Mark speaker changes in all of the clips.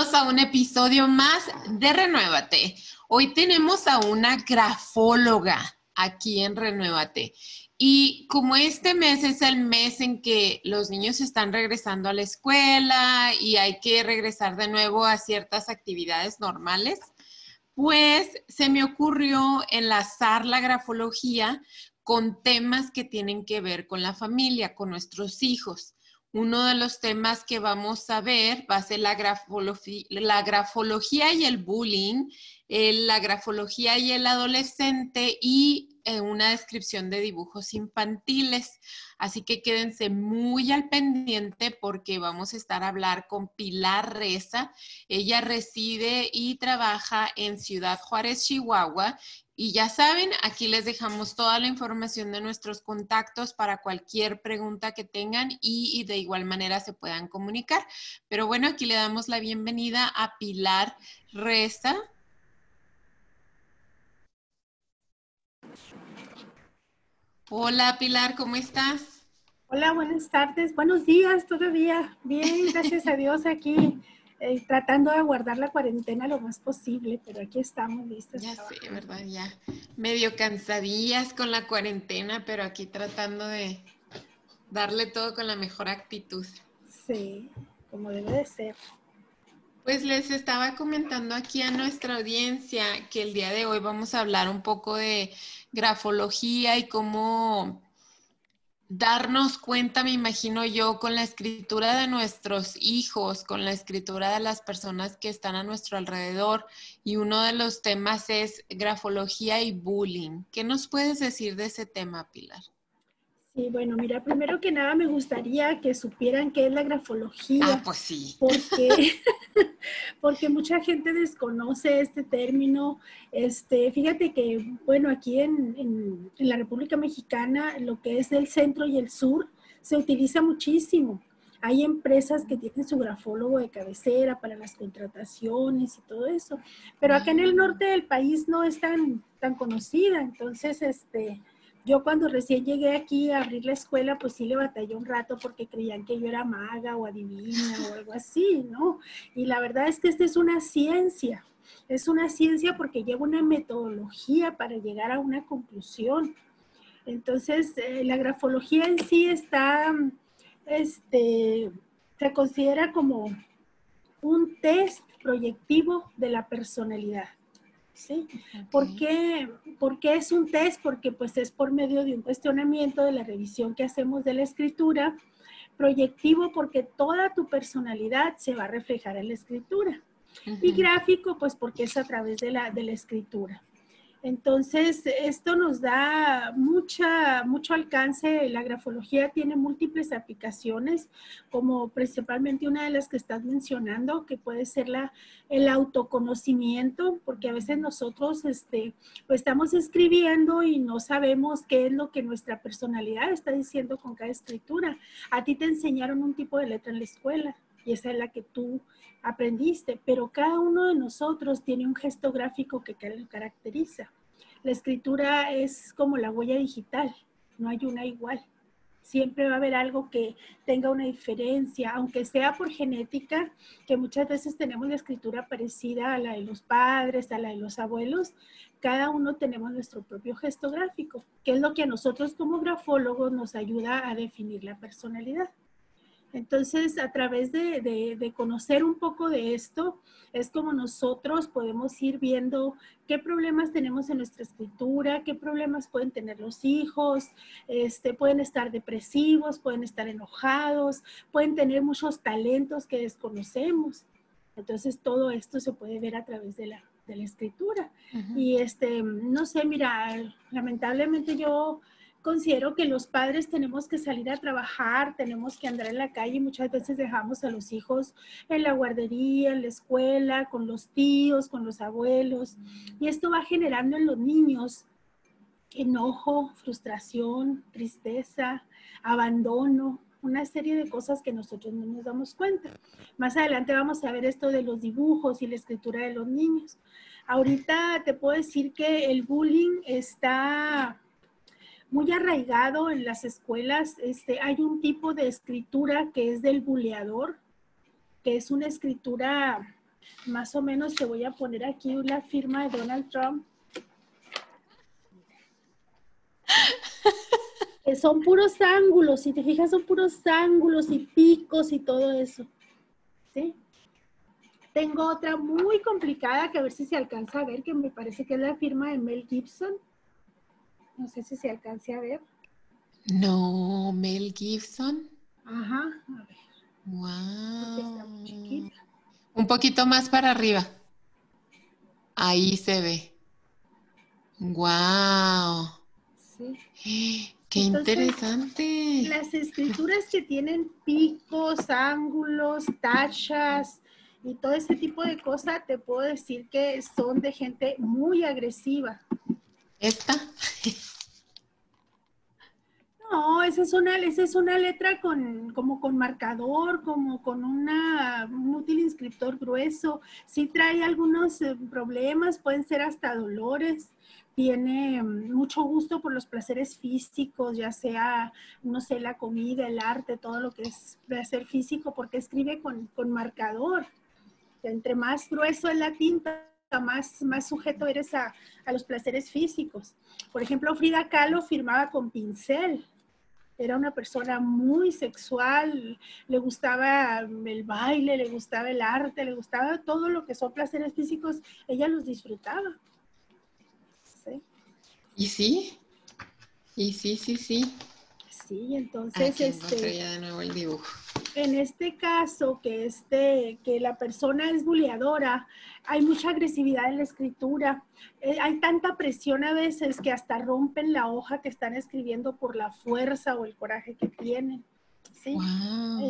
Speaker 1: A un episodio más de Renuévate. Hoy tenemos a una grafóloga aquí en Renuévate. Y como este mes es el mes en que los niños están regresando a la escuela y hay que regresar de nuevo a ciertas actividades normales, pues se me ocurrió enlazar la grafología con temas que tienen que ver con la familia, con nuestros hijos. Uno de los temas que vamos a ver va a ser la, grafología y el bullying, la grafología y el adolescente y eh, una descripción de dibujos infantiles. Así que quédense muy al pendiente porque vamos a estar a hablar con Pilar Reza. Ella reside y trabaja en Ciudad Juárez, Chihuahua y ya saben, aquí les dejamos toda la información de nuestros contactos para cualquier pregunta que tengan y, de igual manera se puedan comunicar. Pero bueno, aquí le damos la bienvenida a Pilar Reza. Hola Pilar, ¿cómo estás?
Speaker 2: Hola, buenas tardes, buenos días todavía. Bien, gracias a Dios aquí eh, tratando de guardar la cuarentena lo más posible, pero aquí estamos listos.
Speaker 1: Ya sé, ¿verdad? Ya medio cansadillas con la cuarentena, pero aquí tratando de darle todo con la mejor actitud.
Speaker 2: Sí, como debe de ser.
Speaker 1: Pues les estaba comentando aquí a nuestra audiencia que el día de hoy vamos a hablar un poco de grafología y cómo darnos cuenta, me imagino yo, con la escritura de nuestros hijos, con la escritura de las personas que están a nuestro alrededor. Y uno de los temas es grafología y bullying. ¿Qué nos puedes decir de ese tema, Pilar?
Speaker 2: Sí, bueno, mira, primero que nada me gustaría que supieran qué es la grafología.
Speaker 1: Ah, pues sí.
Speaker 2: Porque, porque mucha gente desconoce este término. Este, fíjate que, bueno, aquí en, en, en la República Mexicana, lo que es el centro y el sur, se utiliza muchísimo. Hay empresas que tienen su grafólogo de cabecera para las contrataciones y todo eso, pero acá en el norte del país no es tan, tan conocida, entonces, este, yo cuando recién llegué aquí a abrir la escuela, pues sí le batallé un rato porque creían que yo era maga o adivina o algo así, ¿no? Y la verdad es que esta es una ciencia, es una ciencia porque lleva una metodología para llegar a una conclusión. Entonces, eh, la grafología en sí está, este, se considera como un test proyectivo de la personalidad. ¿Sí? ¿Por, qué, es un test? Porque pues es por medio de un cuestionamiento de la revisión que hacemos de la escritura, proyectivo porque toda tu personalidad se va a reflejar en la escritura. Y gráfico, pues porque es a través de la, de la escritura. Entonces, esto nos da mucha, mucho alcance. La grafología tiene múltiples aplicaciones, como principalmente una de las que estás mencionando, que puede ser la, el autoconocimiento, porque a veces nosotros este, pues estamos escribiendo y no sabemos qué es lo que nuestra personalidad está diciendo con cada escritura. A ti te enseñaron un tipo de letra en la escuela y esa es la que tú aprendiste, pero cada uno de nosotros tiene un gesto gráfico que caracteriza. La escritura es como la huella digital, no hay una igual. Siempre va a haber algo que tenga una diferencia, aunque sea por genética, que muchas veces tenemos la escritura parecida a la de los padres, a la de los abuelos. Cada uno tenemos nuestro propio gesto gráfico, que es lo que a nosotros como grafólogos nos ayuda a definir la personalidad. Entonces, a través de, conocer un poco de esto, es como nosotros podemos ir viendo qué problemas tenemos en nuestra escritura, qué problemas pueden tener los hijos, este, pueden estar depresivos, pueden estar enojados, pueden tener muchos talentos que desconocemos. Entonces, todo esto se puede ver a través de la, escritura. Y este, no sé, mira, lamentablemente yo considero que los padres tenemos que salir a trabajar, tenemos que andar en la calle muchas veces dejamos a los hijos en la guardería, en la escuela, con los tíos, con los abuelos. Y esto va generando en los niños enojo, frustración, tristeza, abandono, una serie de cosas que nosotros no nos damos cuenta. Más adelante vamos a ver esto de los dibujos y la escritura de los niños. Ahorita te puedo decir que el bullying está muy arraigado en las escuelas. Este, hay un tipo de escritura que es del buleador, que es una escritura, más o menos te voy a poner aquí la firma de Donald Trump. son puros ángulos, si te fijas son puros ángulos y picos y todo eso. ¿Sí? Tengo otra muy complicada que a ver si se alcanza a ver, que me parece que es la firma de Mel Gibson. No sé si se alcance a ver.
Speaker 1: No, Mel Gibson.
Speaker 2: Ajá, a ver.
Speaker 1: Wow. Un poquito más para arriba. Ahí se ve. Wow. Sí. Qué interesante.
Speaker 2: Las escrituras que tienen picos, ángulos, tachas y todo ese tipo de cosas, te puedo decir que son de gente muy agresiva.
Speaker 1: ¿Esta?
Speaker 2: No, esa es una, esa es una letra con, como con marcador, como con una, un útil inscriptor grueso. Sí trae algunos eh, problemas, pueden ser hasta dolores. Tiene mm, mucho gusto por los placeres físicos, ya sea, no sé, la comida, el arte, todo lo que es placer físico, porque escribe con, con marcador. Entre más grueso es la tinta, más, más sujeto eres a, a los placeres físicos. Por ejemplo, Frida Kahlo firmaba con pincel era una persona muy sexual, le gustaba el baile, le gustaba el arte, le gustaba todo lo que son placeres físicos, ella los disfrutaba.
Speaker 1: ¿Sí? ¿Y sí? Y sí, sí, sí.
Speaker 2: Sí, entonces este
Speaker 1: de nuevo el dibujo
Speaker 2: en este caso, que, este, que la persona es buleadora, hay mucha agresividad en la escritura, eh, hay tanta presión a veces que hasta rompen la hoja que están escribiendo por la fuerza o el coraje que tienen. ¿sí?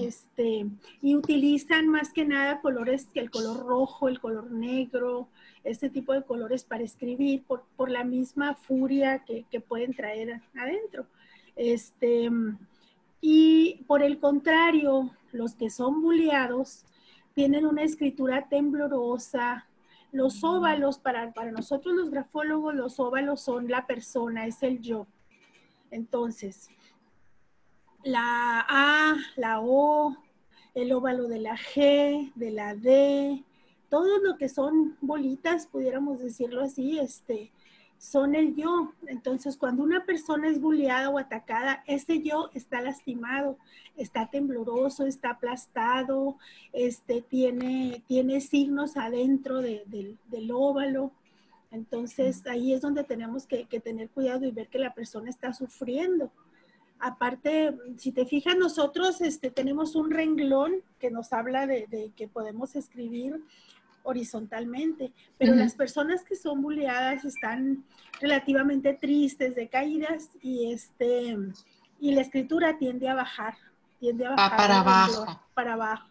Speaker 2: Este, y utilizan más que nada colores que el color rojo, el color negro, este tipo de colores para escribir por, por la misma furia que, que pueden traer adentro. Este, y por el contrario, los que son bulleados tienen una escritura temblorosa. Los óvalos, para, para nosotros los grafólogos, los óvalos son la persona, es el yo. Entonces, la A, la O, el óvalo de la G, de la D, todo lo que son bolitas, pudiéramos decirlo así, este, son el yo. Entonces, cuando una persona es bulleada o atacada, ese yo está lastimado, está tembloroso, está aplastado, este, tiene, tiene signos adentro del, óvalo. Entonces, ahí es donde tenemos que, tener cuidado y ver que la persona está sufriendo. Aparte, si te fijas, nosotros este, tenemos un renglón que nos habla de, de que podemos escribir horizontalmente, pero las personas que son bulleadas están relativamente tristes, decaídas y este y la escritura tiende a bajar, tiende a bajar
Speaker 1: para abajo.
Speaker 2: Para abajo.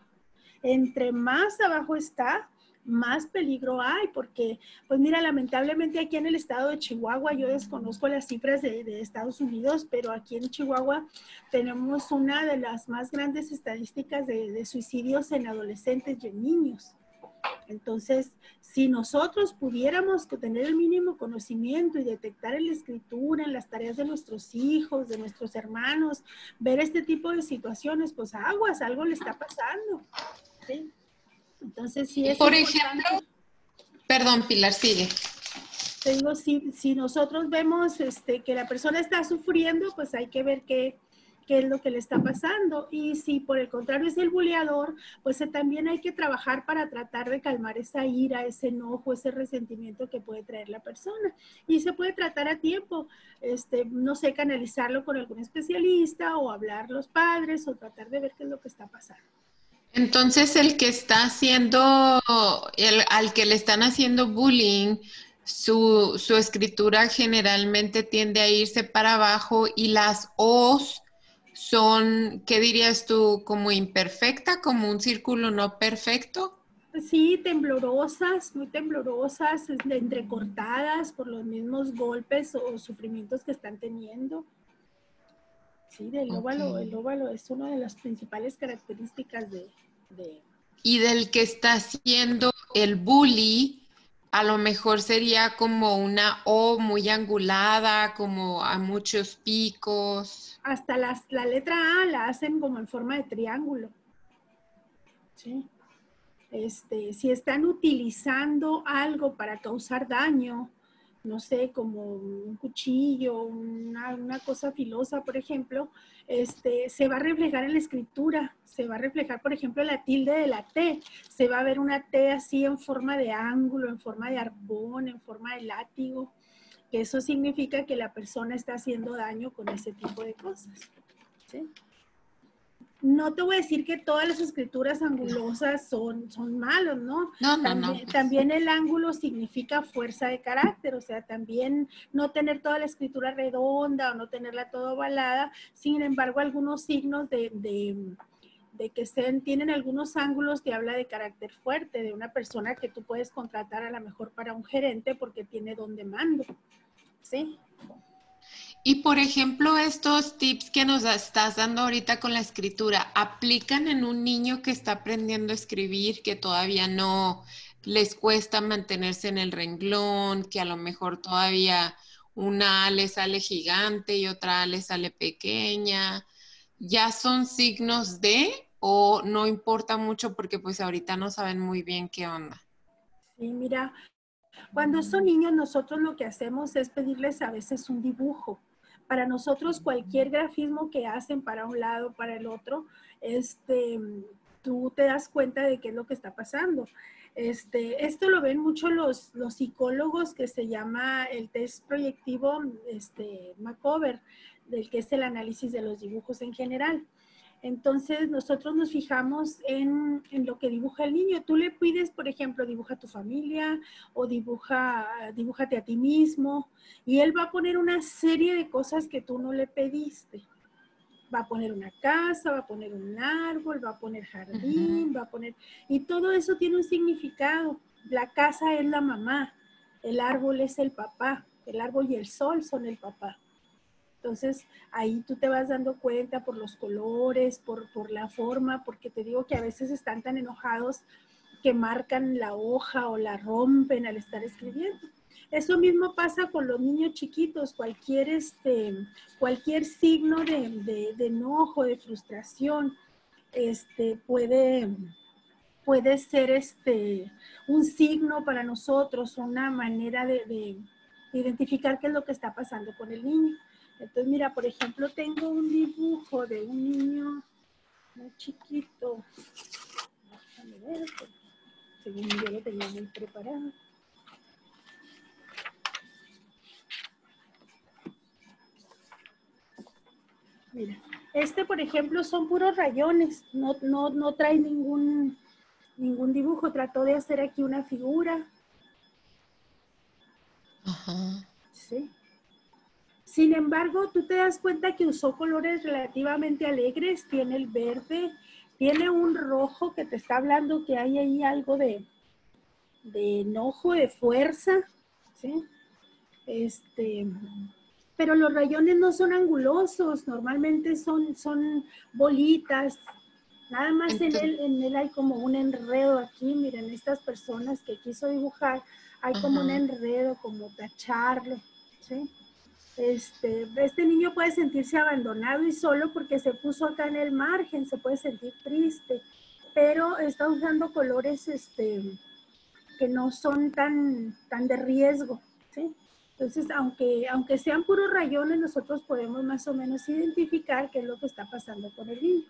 Speaker 2: Entre más abajo está, más peligro hay, porque, pues mira, lamentablemente aquí en el estado de Chihuahua, yo desconozco las cifras de, Estados Unidos, pero aquí en Chihuahua tenemos una de las más grandes estadísticas de, de suicidios en adolescentes y en niños. Entonces, si nosotros pudiéramos tener el mínimo conocimiento y detectar en la escritura, en las tareas de nuestros hijos, de nuestros hermanos, ver este tipo de situaciones, pues aguas, algo le está pasando. Entonces, si es
Speaker 1: Por ejemplo, perdón, Pilar, sigue.
Speaker 2: Te digo, si, si nosotros vemos este, que la persona está sufriendo, pues hay que ver qué, qué es lo que le está pasando. Y si por el contrario es el buleador, pues también hay que trabajar para tratar de calmar esa ira, ese enojo, ese resentimiento que puede traer la persona. Y se puede tratar a tiempo, este, no sé, canalizarlo con algún especialista o hablar los padres o tratar de ver qué es lo que está pasando.
Speaker 1: Entonces el que está haciendo, el, al que le están haciendo bullying, su, su, escritura generalmente tiende a irse para abajo y las O's son, ¿qué dirías tú? ¿Como imperfecta, como un círculo no perfecto?
Speaker 2: Sí, temblorosas, muy temblorosas, entrecortadas por los mismos golpes o sufrimientos que están teniendo. Sí, del óvalo, el óvalo es una de las principales características de, de...
Speaker 1: Y del que está haciendo el bully, a lo mejor sería como una O muy angulada, como a muchos picos.
Speaker 2: Hasta las, la letra A la hacen como en forma de triángulo. Sí. Este, si están utilizando algo para causar daño, no sé, como un cuchillo, una, cosa filosa, por ejemplo, este, se va a reflejar en la escritura, se va a reflejar, por ejemplo, la tilde de la T, se va a ver una T así en forma de ángulo, en forma de arbón, en forma de látigo, que eso significa que la persona está haciendo daño con ese tipo de cosas. ¿sí? no te voy a decir que todas las escrituras angulosas son, son malos, ¿no?
Speaker 1: No, no,
Speaker 2: también, no. También el ángulo significa fuerza de carácter, o sea, también no tener toda la escritura redonda o no tenerla todo ovalada, sin embargo, algunos signos de, de, que sean, tienen algunos ángulos te habla de carácter fuerte, de una persona que tú puedes contratar a lo mejor para un gerente porque tiene don de mando, ¿sí?
Speaker 1: Y por ejemplo, estos tips que nos estás dando ahorita con la escritura, ¿aplican en un niño que está aprendiendo a escribir, que todavía no les cuesta mantenerse en el renglón, que a lo mejor todavía una le sale gigante y otra le sale pequeña? ¿Ya son signos de o no importa mucho porque pues ahorita no saben muy bien qué onda?
Speaker 2: Sí, mira, cuando son niños nosotros lo que hacemos es pedirles a veces un dibujo para nosotros cualquier grafismo que hacen para un lado, para el otro, este, tú te das cuenta de qué es lo que está pasando. Este, esto lo ven mucho los, los psicólogos que se llama el test proyectivo este, Macover, del que es el análisis de los dibujos en general. Entonces, nosotros nos fijamos en, lo que dibuja el niño. Tú le pides, por ejemplo, dibuja a tu familia o dibuja, dibújate a ti mismo y él va a poner una serie de cosas que tú no le pediste. Va a poner una casa, va a poner un árbol, va a poner jardín, va a poner... Y todo eso tiene un significado. La casa es la mamá, el árbol es el papá, el árbol y el sol son el papá. Entonces, ahí tú te vas dando cuenta por los colores, por, la forma, porque te digo que a veces están tan enojados que marcan la hoja o la rompen al estar escribiendo. Eso mismo pasa con los niños chiquitos, cualquier, este, cualquier signo de, enojo, de frustración, este, puede, puede ser este, un signo para nosotros, una manera de, de identificar qué es lo que está pasando con el niño. Entonces, mira, por ejemplo, tengo un dibujo de un niño muy chiquito. Déjame ver, según yo lo tenía muy preparado. Mira, este, por ejemplo, son puros rayones, no, no, no trae ningún, ningún dibujo. Trató de hacer aquí una figura.
Speaker 1: Ajá.
Speaker 2: Sí. Sin embargo, tú te das cuenta que usó colores relativamente alegres, tiene el verde, tiene un rojo que te está hablando que hay ahí algo de, de enojo, de fuerza, ¿sí? Este, pero los rayones no son angulosos, normalmente son, son bolitas. Nada más en él, en él hay como un enredo aquí, miren, estas personas que quiso dibujar, hay como un enredo, como tacharlo, ¿sí? Este, este niño puede sentirse abandonado y solo porque se puso acá en el margen, se puede sentir triste, pero está usando colores este, que no son tan, tan de riesgo, ¿sí? Entonces, aunque, aunque sean puros rayones, nosotros podemos más o menos identificar qué es lo que está pasando con el niño.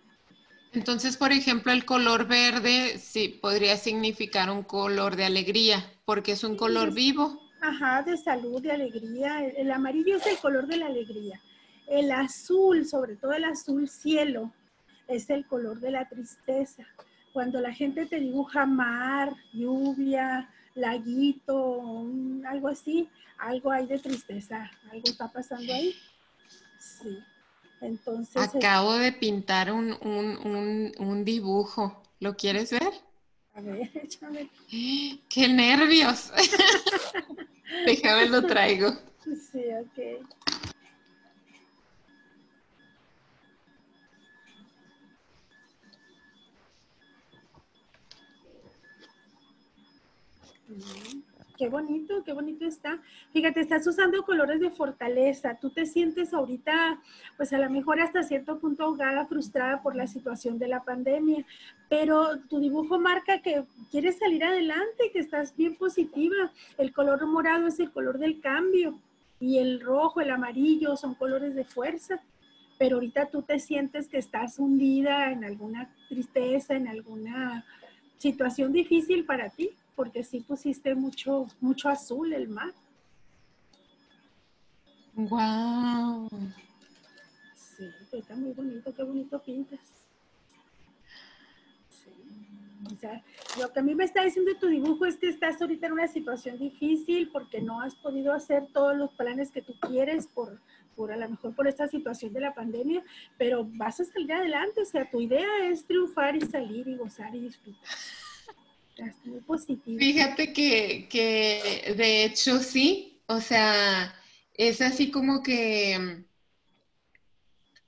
Speaker 1: Entonces, por ejemplo, el color verde sí podría significar un color de alegría, porque es un color vivo.
Speaker 2: Ajá, de salud, de alegría. El amarillo es el color de la alegría. El azul, sobre todo el azul cielo, es el color de la tristeza. Cuando la gente te dibuja mar, lluvia, laguito, algo así, algo hay de tristeza, algo está pasando ahí. Sí. Entonces.
Speaker 1: Acabo de pintar un, un, un dibujo. ¿Lo quieres ver?
Speaker 2: A ver, échame.
Speaker 1: ¡Qué nervios! Déjame lo traigo.
Speaker 2: Sí, ok. Qué bonito, qué bonito está. Fíjate, estás usando colores de fortaleza. Tú te sientes ahorita, pues a lo mejor hasta cierto punto ahogada, frustrada por la situación de la pandemia, pero tu dibujo marca que quieres salir adelante, que estás bien positiva. El color morado es el color del cambio y el rojo, el amarillo son colores de fuerza. Pero ahorita tú te sientes que estás hundida en alguna tristeza, en alguna situación difícil para ti porque sí pusiste mucho, mucho azul el mar.
Speaker 1: Wow.
Speaker 2: Sí, está muy bonito, qué bonito pintas. Sí. O sea, lo que a mí me está diciendo tu dibujo es que estás ahorita en una situación difícil porque no has podido hacer todos los planes que tú quieres por, por a lo mejor por esta situación de la pandemia, pero vas a salir adelante. O sea, tu idea es triunfar y salir y gozar y disfrutar.
Speaker 1: Fíjate que, que de hecho sí, o sea, es así como que,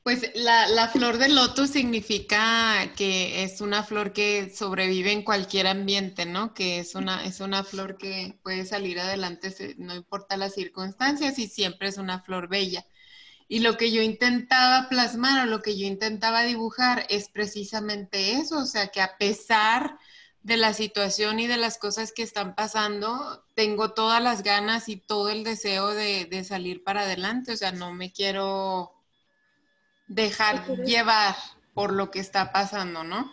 Speaker 1: pues la, la, flor de loto significa que es una flor que sobrevive en cualquier ambiente, ¿no? Que es una, es una flor que puede salir adelante, no importa las circunstancias y siempre es una flor bella. Y lo que yo intentaba plasmar o lo que yo intentaba dibujar es precisamente eso, o sea, que a pesar de la situación y de las cosas que están pasando, tengo todas las ganas y todo el deseo de, salir para adelante. O sea, no me quiero dejar llevar por lo que está pasando, ¿no?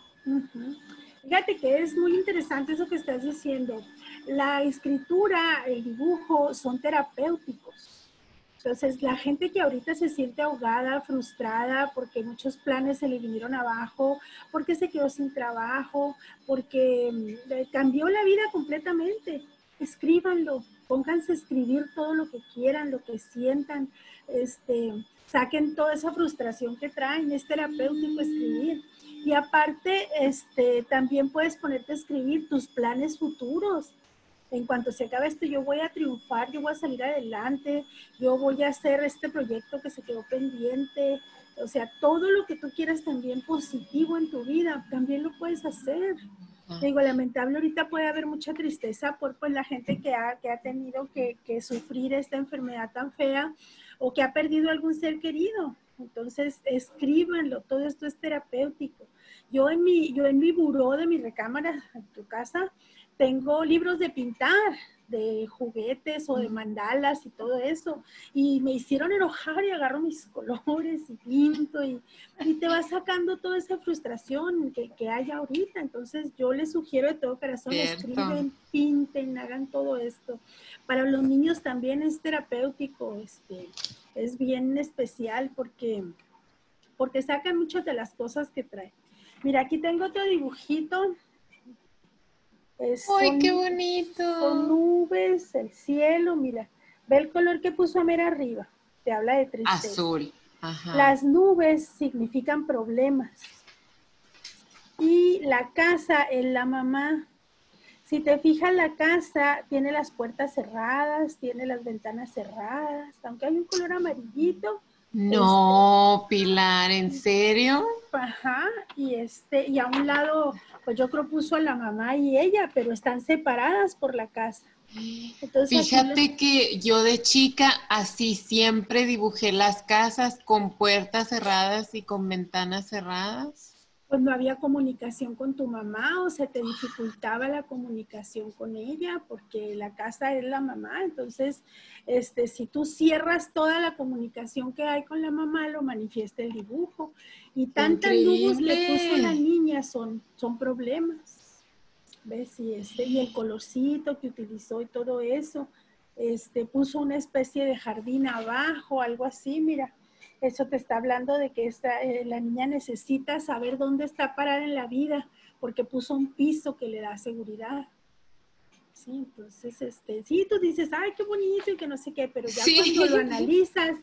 Speaker 2: Fíjate que es muy interesante eso que estás diciendo. La escritura, el dibujo son terapéuticos. Entonces, la gente que ahorita se siente ahogada, frustrada, porque muchos planes se le vinieron abajo, porque se quedó sin trabajo, porque mm, cambió la vida completamente, escríbanlo, pónganse a escribir todo lo que quieran, lo que sientan, este, saquen toda esa frustración que traen, es terapéutico escribir. Y aparte, este, también puedes ponerte a escribir tus planes futuros en cuanto se acabe esto, yo voy a triunfar, yo voy a salir adelante, yo voy a hacer este proyecto que se quedó pendiente. O sea, todo lo que tú quieras también positivo en tu vida, también lo puedes hacer. Ah. Digo, lamentable, ahorita puede haber mucha tristeza por pues, la gente que ha, que ha tenido que, que sufrir esta enfermedad tan fea o que ha perdido algún ser querido. Entonces, escríbanlo, todo esto es terapéutico. Yo en mi, yo en mi buró de mi recámara, en tu casa, tengo libros de pintar, de juguetes o de mandalas y todo eso. Y me hicieron enojar y agarro mis colores y pinto y, te va sacando toda esa frustración que, que, hay ahorita. Entonces yo les sugiero de todo corazón, escriben, pinten, hagan todo esto. Para los niños también es terapéutico, este, es bien especial porque, porque sacan muchas de las cosas que trae. Mira, aquí tengo otro dibujito
Speaker 1: ¡Ay, qué bonito!
Speaker 2: Son nubes, el cielo, mira. Ve el color que puso Amer arriba. Te habla de tristeza.
Speaker 1: Azul. Ajá.
Speaker 2: Las nubes significan problemas. Y la casa es la mamá. Si te fijas, la casa tiene las puertas cerradas, tiene las ventanas cerradas, aunque hay un color amarillito.
Speaker 1: No, Pilar, ¿en serio?
Speaker 2: Ajá, y este, y a un lado pues yo creo puso a la mamá y ella, pero están separadas por la casa.
Speaker 1: Fíjate que yo de chica así siempre dibujé las casas con puertas cerradas y con ventanas cerradas
Speaker 2: pues no había comunicación con tu mamá o se te dificultaba la comunicación con ella porque la casa es la mamá. Entonces, este, si tú cierras toda la comunicación que hay con la mamá, lo manifiesta el dibujo. Y tantas nubes que puso la niña son, son problemas. ¿Ves? Y, este, y el colorcito que utilizó y todo eso. Este, puso una especie de jardín abajo, algo así, mira eso te está hablando de que esta, eh, la niña necesita saber dónde está parada en la vida, porque puso un piso que le da seguridad. Sí, entonces, este, sí, tú dices, ay, qué bonito y que no sé qué, pero ya cuando lo analizas,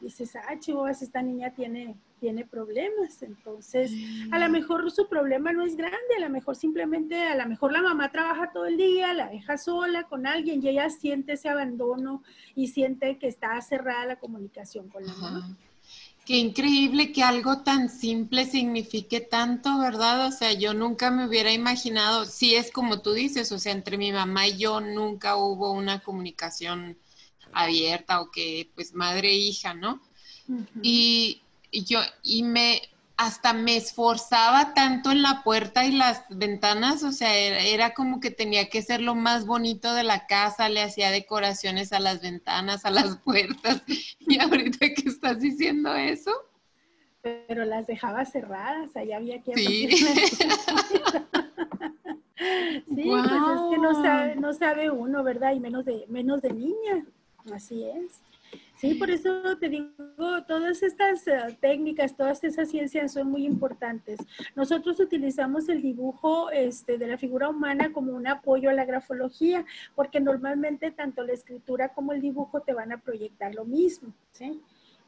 Speaker 2: dices, ay, chivas, esta niña tiene, tiene problemas. Entonces, a lo mm. mejor su problema no es grande, a lo mejor simplemente, a lo mejor la mamá trabaja todo el día, la deja sola con alguien y ella siente ese abandono y siente que está cerrada la comunicación con la mamá.
Speaker 1: Qué increíble que algo tan simple signifique tanto, ¿verdad? O sea, yo nunca me hubiera imaginado, sí es como tú dices, o sea, entre mi mamá y yo nunca hubo una comunicación abierta o que pues madre e hija, ¿no? y, y yo, y me, hasta me esforzaba tanto en la puerta y las ventanas, o sea, era, como que tenía que ser lo más bonito de la casa, le hacía decoraciones a las ventanas, a las puertas. Y ahorita que estás diciendo eso.
Speaker 2: Pero las dejaba cerradas, allá había que...
Speaker 1: Sí.
Speaker 2: sí, pues es que no sabe, no sabe uno, ¿verdad? Y menos de, menos de niña. Así es. Sí, por eso te digo, todas estas eh, técnicas, todas esas ciencias son muy importantes. Nosotros utilizamos el dibujo este, de la figura humana como un apoyo a la grafología, porque normalmente tanto la escritura como el dibujo te van a proyectar lo mismo, ¿sí?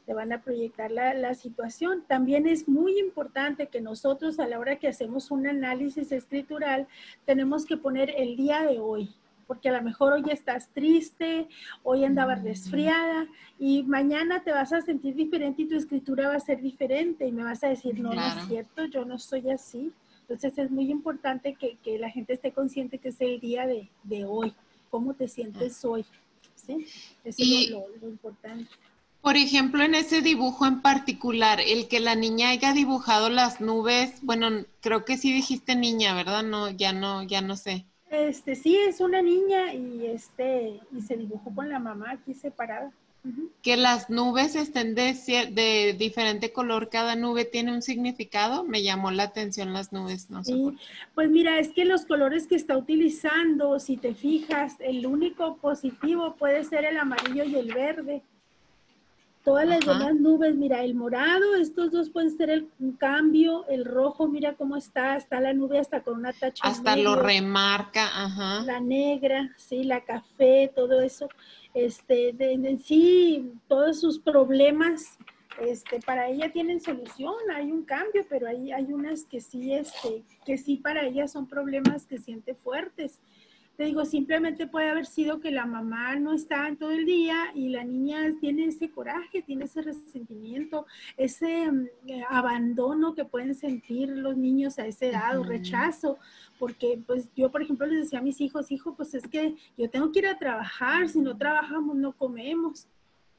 Speaker 2: Te van a proyectar la, la situación. También es muy importante que nosotros a la hora que hacemos un análisis escritural, tenemos que poner el día de hoy, porque a lo mejor hoy estás triste, hoy andabas resfriada y mañana te vas a sentir diferente y tu escritura va a ser diferente y me vas a decir, no, no es cierto, yo no soy así. Entonces es muy importante que, que la gente esté consciente que es el día de, de hoy, cómo te sientes hoy. ¿sí? Eso es lo, lo importante.
Speaker 1: Por ejemplo, en ese dibujo en particular, el que la niña haya dibujado las nubes, bueno, creo que sí dijiste niña, ¿verdad? No, ya no, ya no sé.
Speaker 2: Este, sí, es una niña y este, y se dibujó con la mamá aquí separada.
Speaker 1: Que las nubes estén de, de, diferente color, cada nube tiene un significado. Me llamó la atención las nubes, no
Speaker 2: sí. Pues mira, es que los colores que está utilizando, si te fijas, el único positivo puede ser el amarillo y el verde. Todas las demás nubes, mira, el morado, estos dos pueden ser el, un cambio, el rojo, mira cómo está, está la nube hasta con una tacha.
Speaker 1: Hasta lo remarca, ajá.
Speaker 2: La negra, sí, la café, todo eso. Este, en sí, todos sus problemas, este, para ella tienen solución, hay un cambio, pero hay, hay unas que sí, este, que sí para ella son problemas que siente fuertes. Te digo, simplemente puede haber sido que la mamá no está en todo el día y la niña tiene ese coraje, tiene ese resentimiento, ese mm, eh, abandono que pueden sentir los niños a esa edad o rechazo. Porque pues yo, por ejemplo, les decía a mis hijos, hijo, pues es que yo tengo que ir a trabajar, si no trabajamos no comemos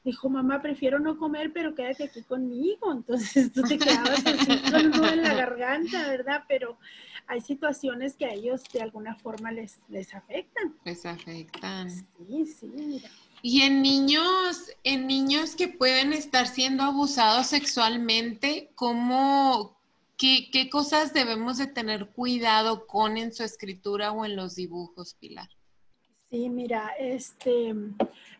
Speaker 2: dijo, mamá, prefiero no comer, pero quédate aquí conmigo. Entonces tú te quedabas así con en la garganta, ¿verdad? Pero hay situaciones que a ellos de alguna forma les, les afectan.
Speaker 1: Les afectan.
Speaker 2: Sí, sí, mira.
Speaker 1: Y en niños, en niños que pueden estar siendo abusados sexualmente, ¿cómo, qué, qué cosas debemos de tener cuidado con en su escritura o en los dibujos, Pilar?
Speaker 2: Sí, mira, este,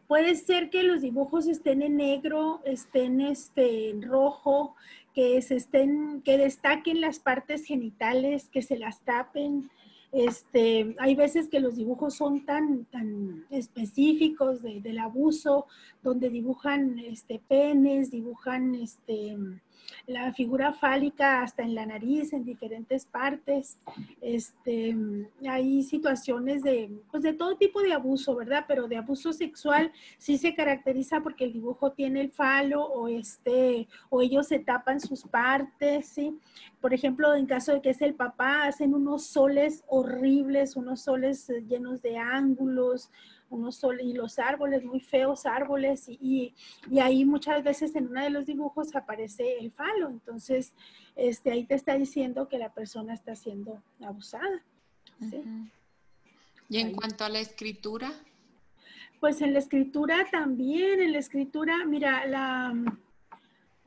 Speaker 2: Puede ser que los dibujos estén en negro, estén este, en rojo, que, se estén, que destaquen las partes genitales, que se las tapen. Este, hay veces que los dibujos son tan, tan específicos del abuso, donde dibujan este, penes, dibujan este, la figura fálica hasta en la nariz, en diferentes partes. Este, hay situaciones de, pues de todo tipo de abuso, ¿verdad? Pero de abuso sexual sí se caracteriza porque el dibujo tiene el falo o, este, o ellos se tapan sus partes, ¿sí? Por ejemplo, en caso de que es el papá, hacen unos soles horribles, unos soles llenos de ángulos, unos sol y los árboles, muy feos árboles, y, y, ahí muchas veces en uno de los dibujos aparece el falo, entonces este, ahí te está diciendo que la persona está siendo abusada. ¿sí?
Speaker 1: ¿Y en cuanto a la escritura?
Speaker 2: Pues en la escritura también, en la escritura, mira, la,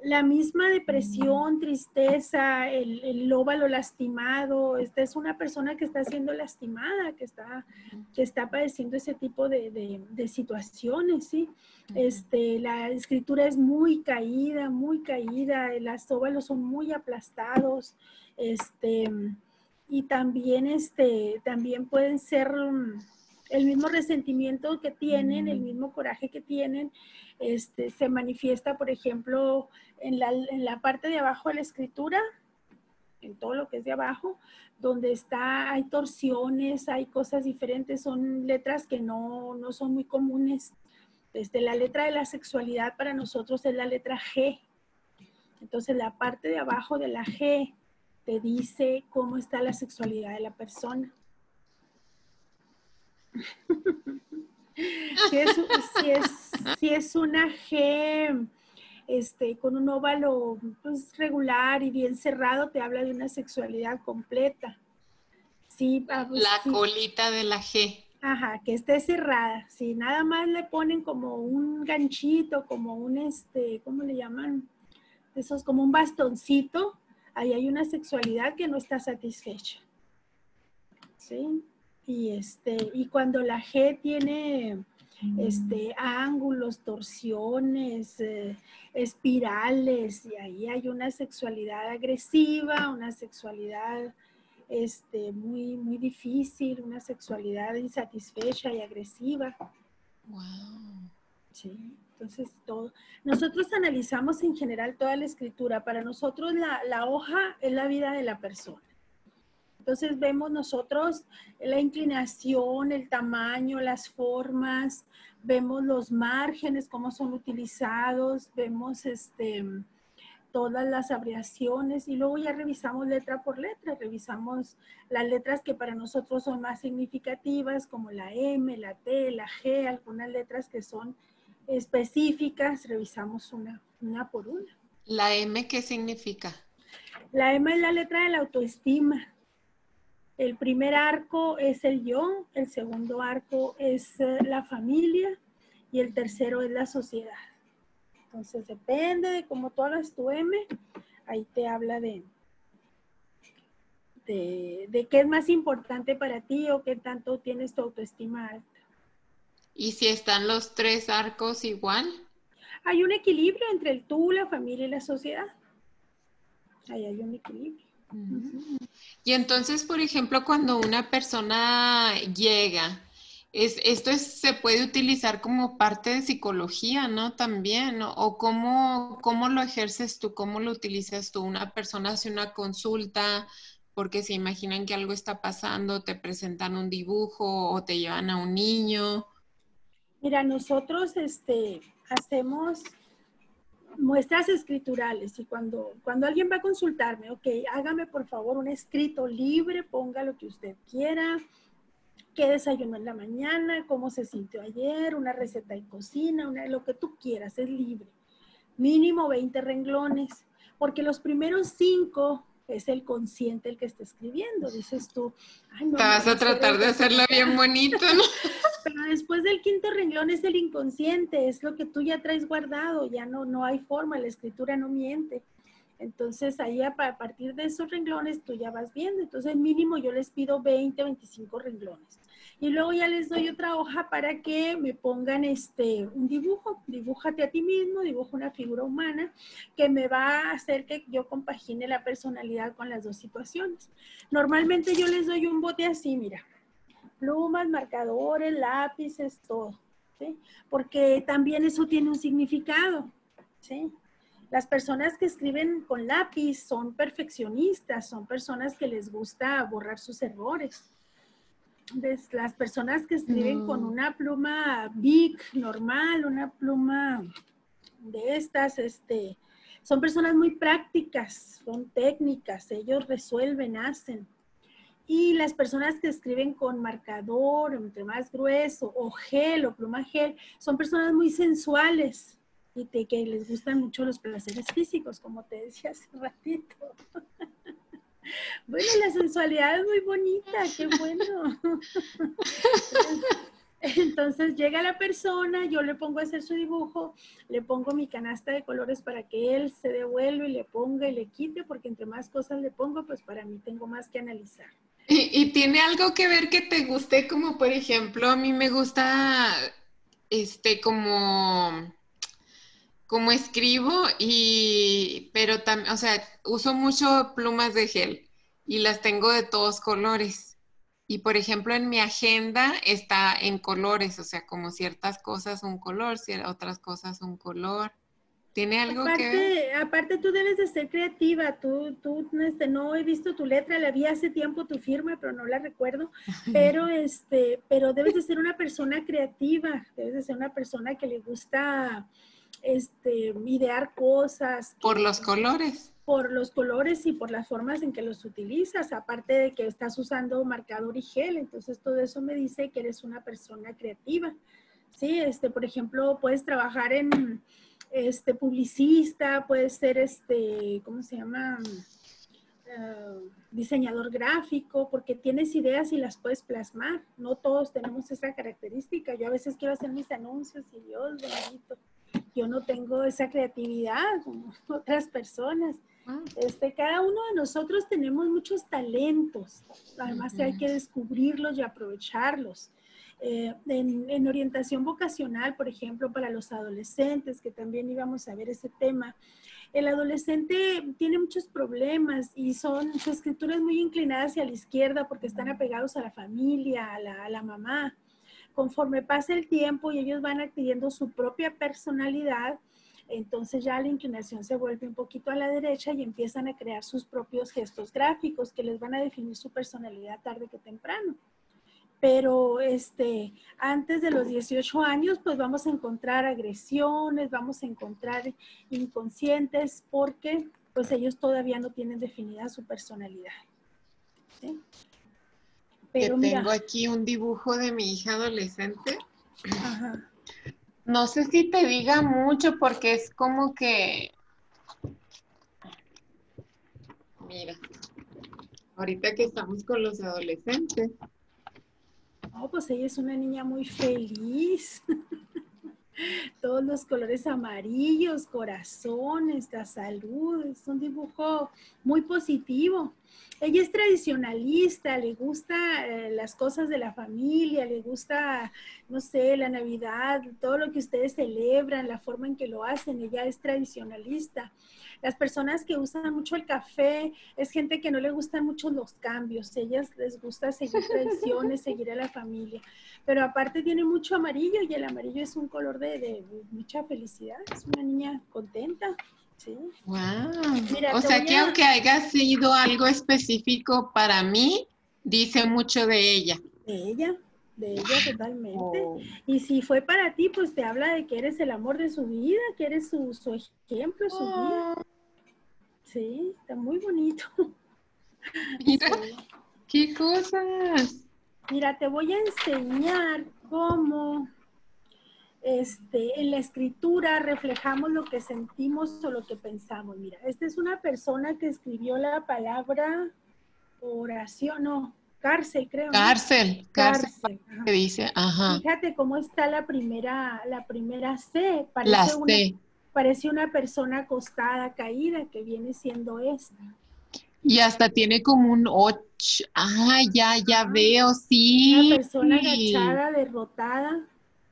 Speaker 2: la misma depresión, tristeza, el, el, óvalo lastimado, esta es una persona que está siendo lastimada, que está, que está padeciendo ese tipo de, de, situaciones, ¿sí? Este, la escritura es muy caída, muy caída, los óvalos son muy aplastados, este, y también, este, también pueden ser mm, el mismo resentimiento que tienen, el mismo coraje que tienen, este, se manifiesta, por ejemplo, en la, en la, parte de abajo de la escritura, en todo lo que es de abajo, donde está, hay torsiones, hay cosas diferentes, son letras que no, no son muy comunes. Desde la letra de la sexualidad para nosotros es la letra G. Entonces la parte de abajo de la G te dice cómo está la sexualidad de la persona. Si, es, una G este, con un óvalo pues, regular y bien cerrado, te habla de una sexualidad completa.
Speaker 1: Sí, ah, pues, la colita de la G.
Speaker 2: Ajá, que esté cerrada. Si nada más le ponen como un ganchito, como un, este, ¿cómo le llaman? Eso es como un bastoncito, ahí hay una sexualidad que no está satisfecha. ¿Sí? Y, este, y cuando la G tiene este, ángulos, torsiones, eh, espirales, y ahí hay una sexualidad agresiva, una sexualidad este, muy, muy difícil, una sexualidad insatisfecha y agresiva. Wow. Sí, entonces todo. Nosotros analizamos en general toda la escritura. Para nosotros la, la hoja es la vida de la persona. Entonces vemos nosotros la inclinación, el tamaño, las formas, vemos los márgenes, cómo son utilizados, vemos este, todas las abreviaciones y luego ya revisamos letra por letra, revisamos las letras que para nosotros son más significativas como la M, la T, la G, algunas letras que son específicas, revisamos una, una por una.
Speaker 1: ¿La M qué significa?
Speaker 2: La M es la letra de la autoestima. El primer arco es el yo, el segundo arco es eh, la familia y el tercero es la sociedad. Entonces depende de cómo tú hagas tu M, ahí te habla de, de, qué es más importante para ti o qué tanto tienes tu autoestima alta.
Speaker 1: ¿Y si están los tres arcos igual?
Speaker 2: Hay un equilibrio entre el tú, la familia y la sociedad. Ahí hay un equilibrio.
Speaker 1: Y entonces, por ejemplo, cuando una persona llega es, esto se puede utilizar como parte de psicología, ¿no? También, ¿O cómo, cómo lo ejerces tú, cómo lo utilizas tú? Una persona hace una consulta porque se imaginan que algo está pasando, te presentan un dibujo o te llevan a un niño.
Speaker 2: Mira, nosotros este, hacemos muestras escriturales y cuando, cuando alguien va a consultarme, ok, hágame por favor un escrito libre, ponga lo que usted quiera, qué desayunó en la mañana, cómo se sintió ayer, una receta de cocina, una, lo que tú quieras, es libre. Mínimo 20 renglones, porque los primeros cinco es el consciente el que está escribiendo. Dices tú,
Speaker 1: Ay, no, Te vas a tratar de hacerlo bien bonito, ¿no?
Speaker 2: Pero después del quinto renglón es el inconsciente, es lo que tú ya traes guardado, ya no, no hay forma, la escritura no miente. Entonces ahí a, partir de esos renglones tú ya vas viendo. Entonces mínimo yo les pido 20, 25 renglones. Y luego ya les doy otra hoja para que me pongan este, un dibujo. Dibújate a ti mismo, dibujo una figura humana que me va a hacer que yo compagine la personalidad con las dos situaciones. Normalmente yo les doy un bote así, mira. Plumas, marcadores, lápices, todo. ¿sí? Porque también eso tiene un significado. ¿sí? Las personas que escriben con lápiz son perfeccionistas, son personas que les gusta borrar sus errores. Las personas que escriben con mm. una pluma big, normal, una pluma de estas, este, son personas muy prácticas, son técnicas, ellos resuelven, hacen. Y las personas que escriben con marcador, entre más grueso, o gel o pluma gel, son personas muy sensuales, y que les gustan mucho los placeres físicos, como te decía hace ratito. Bueno, la sensualidad es muy bonita, qué bueno. Entonces llega la persona, yo le pongo a hacer su dibujo, le pongo mi canasta de colores para que él se devuelva y le ponga y le quite, porque entre más cosas le pongo, pues para mí tengo más que analizar.
Speaker 1: Y, y tiene algo que ver que te guste, como por ejemplo, a mí me gusta, este, como como escribo y, pero también, o sea, uso mucho plumas de gel y las tengo de todos colores. Y por ejemplo, en mi agenda está en colores, o sea, como ciertas cosas un color, otras cosas un color. ¿Tiene algo
Speaker 2: que
Speaker 1: ver?
Speaker 2: Aparte, tú debes de ser creativa. Tú, tú, este, no he visto tu letra, la vi hace tiempo tu firma, pero no la recuerdo. Pero, este, pero debes de ser una persona creativa, debes de ser una persona que le gusta este, idear cosas.
Speaker 1: Por los colores.
Speaker 2: Por los colores y por las formas en que los utilizas, aparte de que estás usando marcador y gel. Entonces todo eso me dice que eres una persona creativa. Sí, este, por ejemplo, puedes trabajar en este publicista, puedes ser este, ¿cómo se llama? Eh, diseñador gráfico, porque tienes ideas y las puedes plasmar. No todos tenemos esa característica. Yo a veces quiero hacer mis anuncios y Dios bendito, yo no tengo esa creatividad como otras personas. Ah. Este, cada uno de nosotros tenemos muchos talentos, además hay que descubrirlos y aprovecharlos. Eh, en, en, orientación vocacional, por ejemplo, para los adolescentes, que también íbamos a ver ese tema, el adolescente tiene muchos problemas y son, su escritura es muy inclinada hacia la izquierda porque están apegados a la familia, a la, a la mamá. Conforme pasa el tiempo y ellos van adquiriendo su propia personalidad, entonces ya la inclinación se vuelve un poquito a la derecha y empiezan a crear sus propios gestos gráficos que les van a definir su personalidad tarde que temprano pero este, antes de los 18 años, pues vamos a encontrar agresiones, vamos a encontrar inconscientes, porque pues ellos todavía no tienen definida su personalidad.
Speaker 1: Pero tengo aquí un dibujo de mi hija adolescente. No sé si te diga mucho porque es como que, mira, ahorita que estamos con los adolescentes,
Speaker 2: no, pues ella es una niña muy feliz. Todos los colores amarillos, corazones, la salud, es un dibujo muy positivo. Ella es tradicionalista, le gusta eh, las cosas de la familia, le gusta, no sé, la Navidad, todo lo que ustedes celebran, la forma en que lo hacen, ella es tradicionalista. Las personas que usan mucho el café es gente que no le gustan mucho los cambios. Ellas les gusta seguir tradiciones, seguir a la familia. Pero aparte tiene mucho amarillo y el amarillo es un color de, mucha felicidad. Es una niña contenta. Sí.
Speaker 1: Wow. o sea que aunque haya sido algo específico para mí, dice mucho de ella.
Speaker 2: De ella, de ella totalmente. Oh. Y si fue para ti, pues te habla de que eres el amor de su vida, que eres su, ejemplo, su vida. Oh. Sí, está muy bonito.
Speaker 1: Mira, qué cosas.
Speaker 2: Mira, te voy a enseñar cómo este, en la escritura reflejamos lo que sentimos o lo que pensamos. Mira, esta es una persona que escribió la palabra oración, no, cárcel, creo.
Speaker 1: Cárcel, cárcel, que dice, ajá.
Speaker 2: Fíjate cómo está la primera, la primera C. Parece la C parece una persona acostada, caída, que viene siendo esta.
Speaker 1: Y hasta tiene como un 8. Ah, ya, ya veo, sí.
Speaker 2: Una persona agachada, derrotada.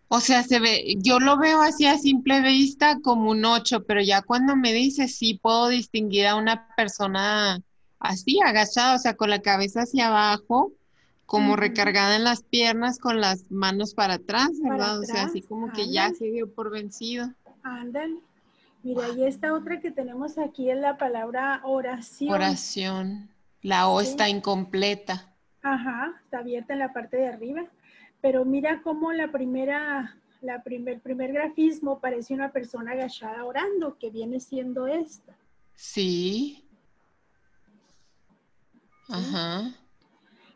Speaker 1: O sea, se ve, yo lo veo así a simple vista como un 8, pero ya cuando me dice sí puedo distinguir a una persona así, agachada, o sea, con la cabeza hacia abajo, como recargada en las piernas, con las manos para atrás, ¿verdad? o sea, así como que ya se dio por vencido.
Speaker 2: Ándale. Mira, y esta otra que tenemos aquí es la palabra oración.
Speaker 1: Oración. La O está incompleta.
Speaker 2: Ajá, está abierta en la parte de arriba. Pero mira cómo la primera, la primer, primer grafismo parece una persona agachada orando, que viene siendo esta.
Speaker 1: Sí. Ajá.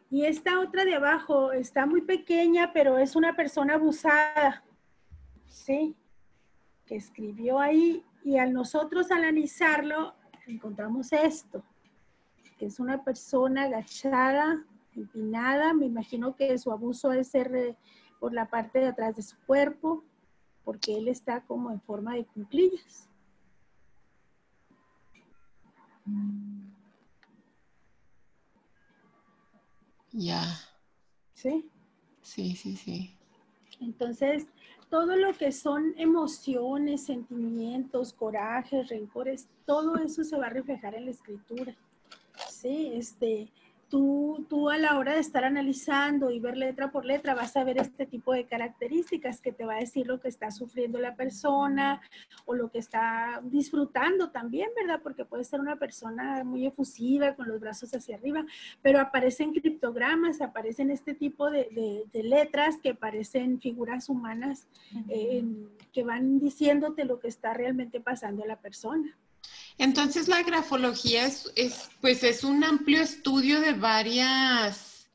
Speaker 2: Y esta otra de abajo está muy pequeña, pero es una persona abusada. Sí. Que escribió ahí y al nosotros analizarlo, encontramos esto, que es una persona agachada, empinada, me imagino que su abuso es ser eh, por la parte de atrás de su cuerpo, porque él está como en forma de cuclillas.
Speaker 1: Ya.
Speaker 2: ¿Sí?
Speaker 1: Sí, sí, sí.
Speaker 2: Entonces, todo lo que son emociones, sentimientos, corajes, rencores, todo eso se va a reflejar en la escritura. Sí, este, tú, tú a la hora de estar analizando y ver letra por letra vas a ver este tipo de características que te va a decir lo que está sufriendo la persona o lo que está disfrutando también, ¿verdad? Porque puede ser una persona muy efusiva con los brazos hacia arriba, pero aparecen criptogramas, aparecen este tipo de, letras que parecen figuras humanas eh, que van diciéndote lo que está realmente pasando a la persona.
Speaker 1: Entonces la grafología es, pues es un amplio estudio de varias,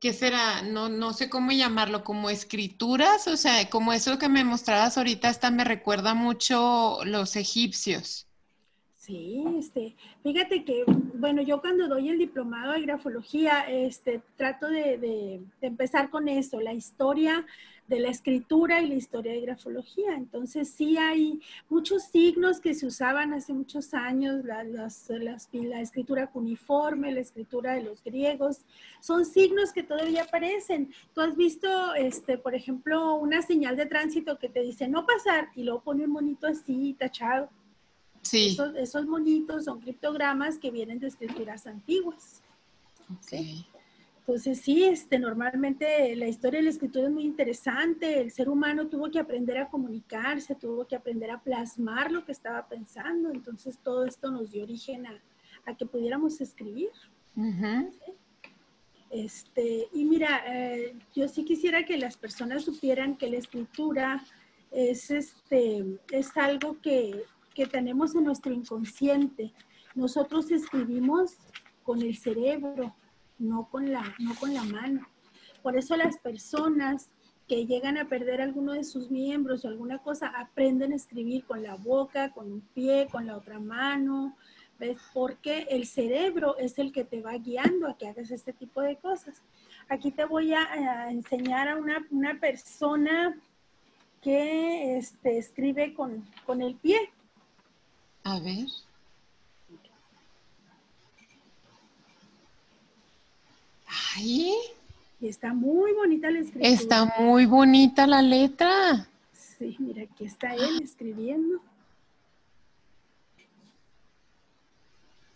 Speaker 1: ¿qué será? No, no sé cómo llamarlo, como escrituras, o sea, como eso que me mostrabas ahorita, hasta me recuerda mucho los egipcios.
Speaker 2: Sí, este, fíjate que, bueno, yo cuando doy el diplomado de grafología, este, trato de, de empezar con eso, la historia de la escritura y la historia de grafología. Entonces sí hay muchos signos que se usaban hace muchos años, la, la escritura cuneiforme, la escritura de los griegos, son signos que todavía aparecen. Tú has visto, este, por ejemplo, una señal de tránsito que te dice no pasar y luego pone un monito así tachado.
Speaker 1: Sí.
Speaker 2: Esos, esos monitos son criptogramas que vienen de escrituras antiguas.
Speaker 1: Okay.
Speaker 2: Entonces sí, este, normalmente la historia de la escritura es muy interesante. El ser humano tuvo que aprender a comunicarse, tuvo que aprender a plasmar lo que estaba pensando. Entonces todo esto nos dio origen a, que pudiéramos escribir. este, y mira, eh, yo sí quisiera que las personas supieran que la escritura es, este, es algo que, que tenemos en nuestro inconsciente. Nosotros escribimos con el cerebro, no con la, no con la mano. Por eso las personas que llegan a perder alguno de sus miembros o alguna cosa, aprenden a escribir con la boca, con un pie, con la otra mano, ¿ves? Porque el cerebro es el que te va guiando a que hagas este tipo de cosas. Aquí te voy a, enseñar a una, una, persona que este, escribe con, con el pie.
Speaker 1: A ver. Ay.
Speaker 2: Y está muy bonita la escritura.
Speaker 1: Está muy bonita la letra.
Speaker 2: Sí, mira, aquí está él escribiendo.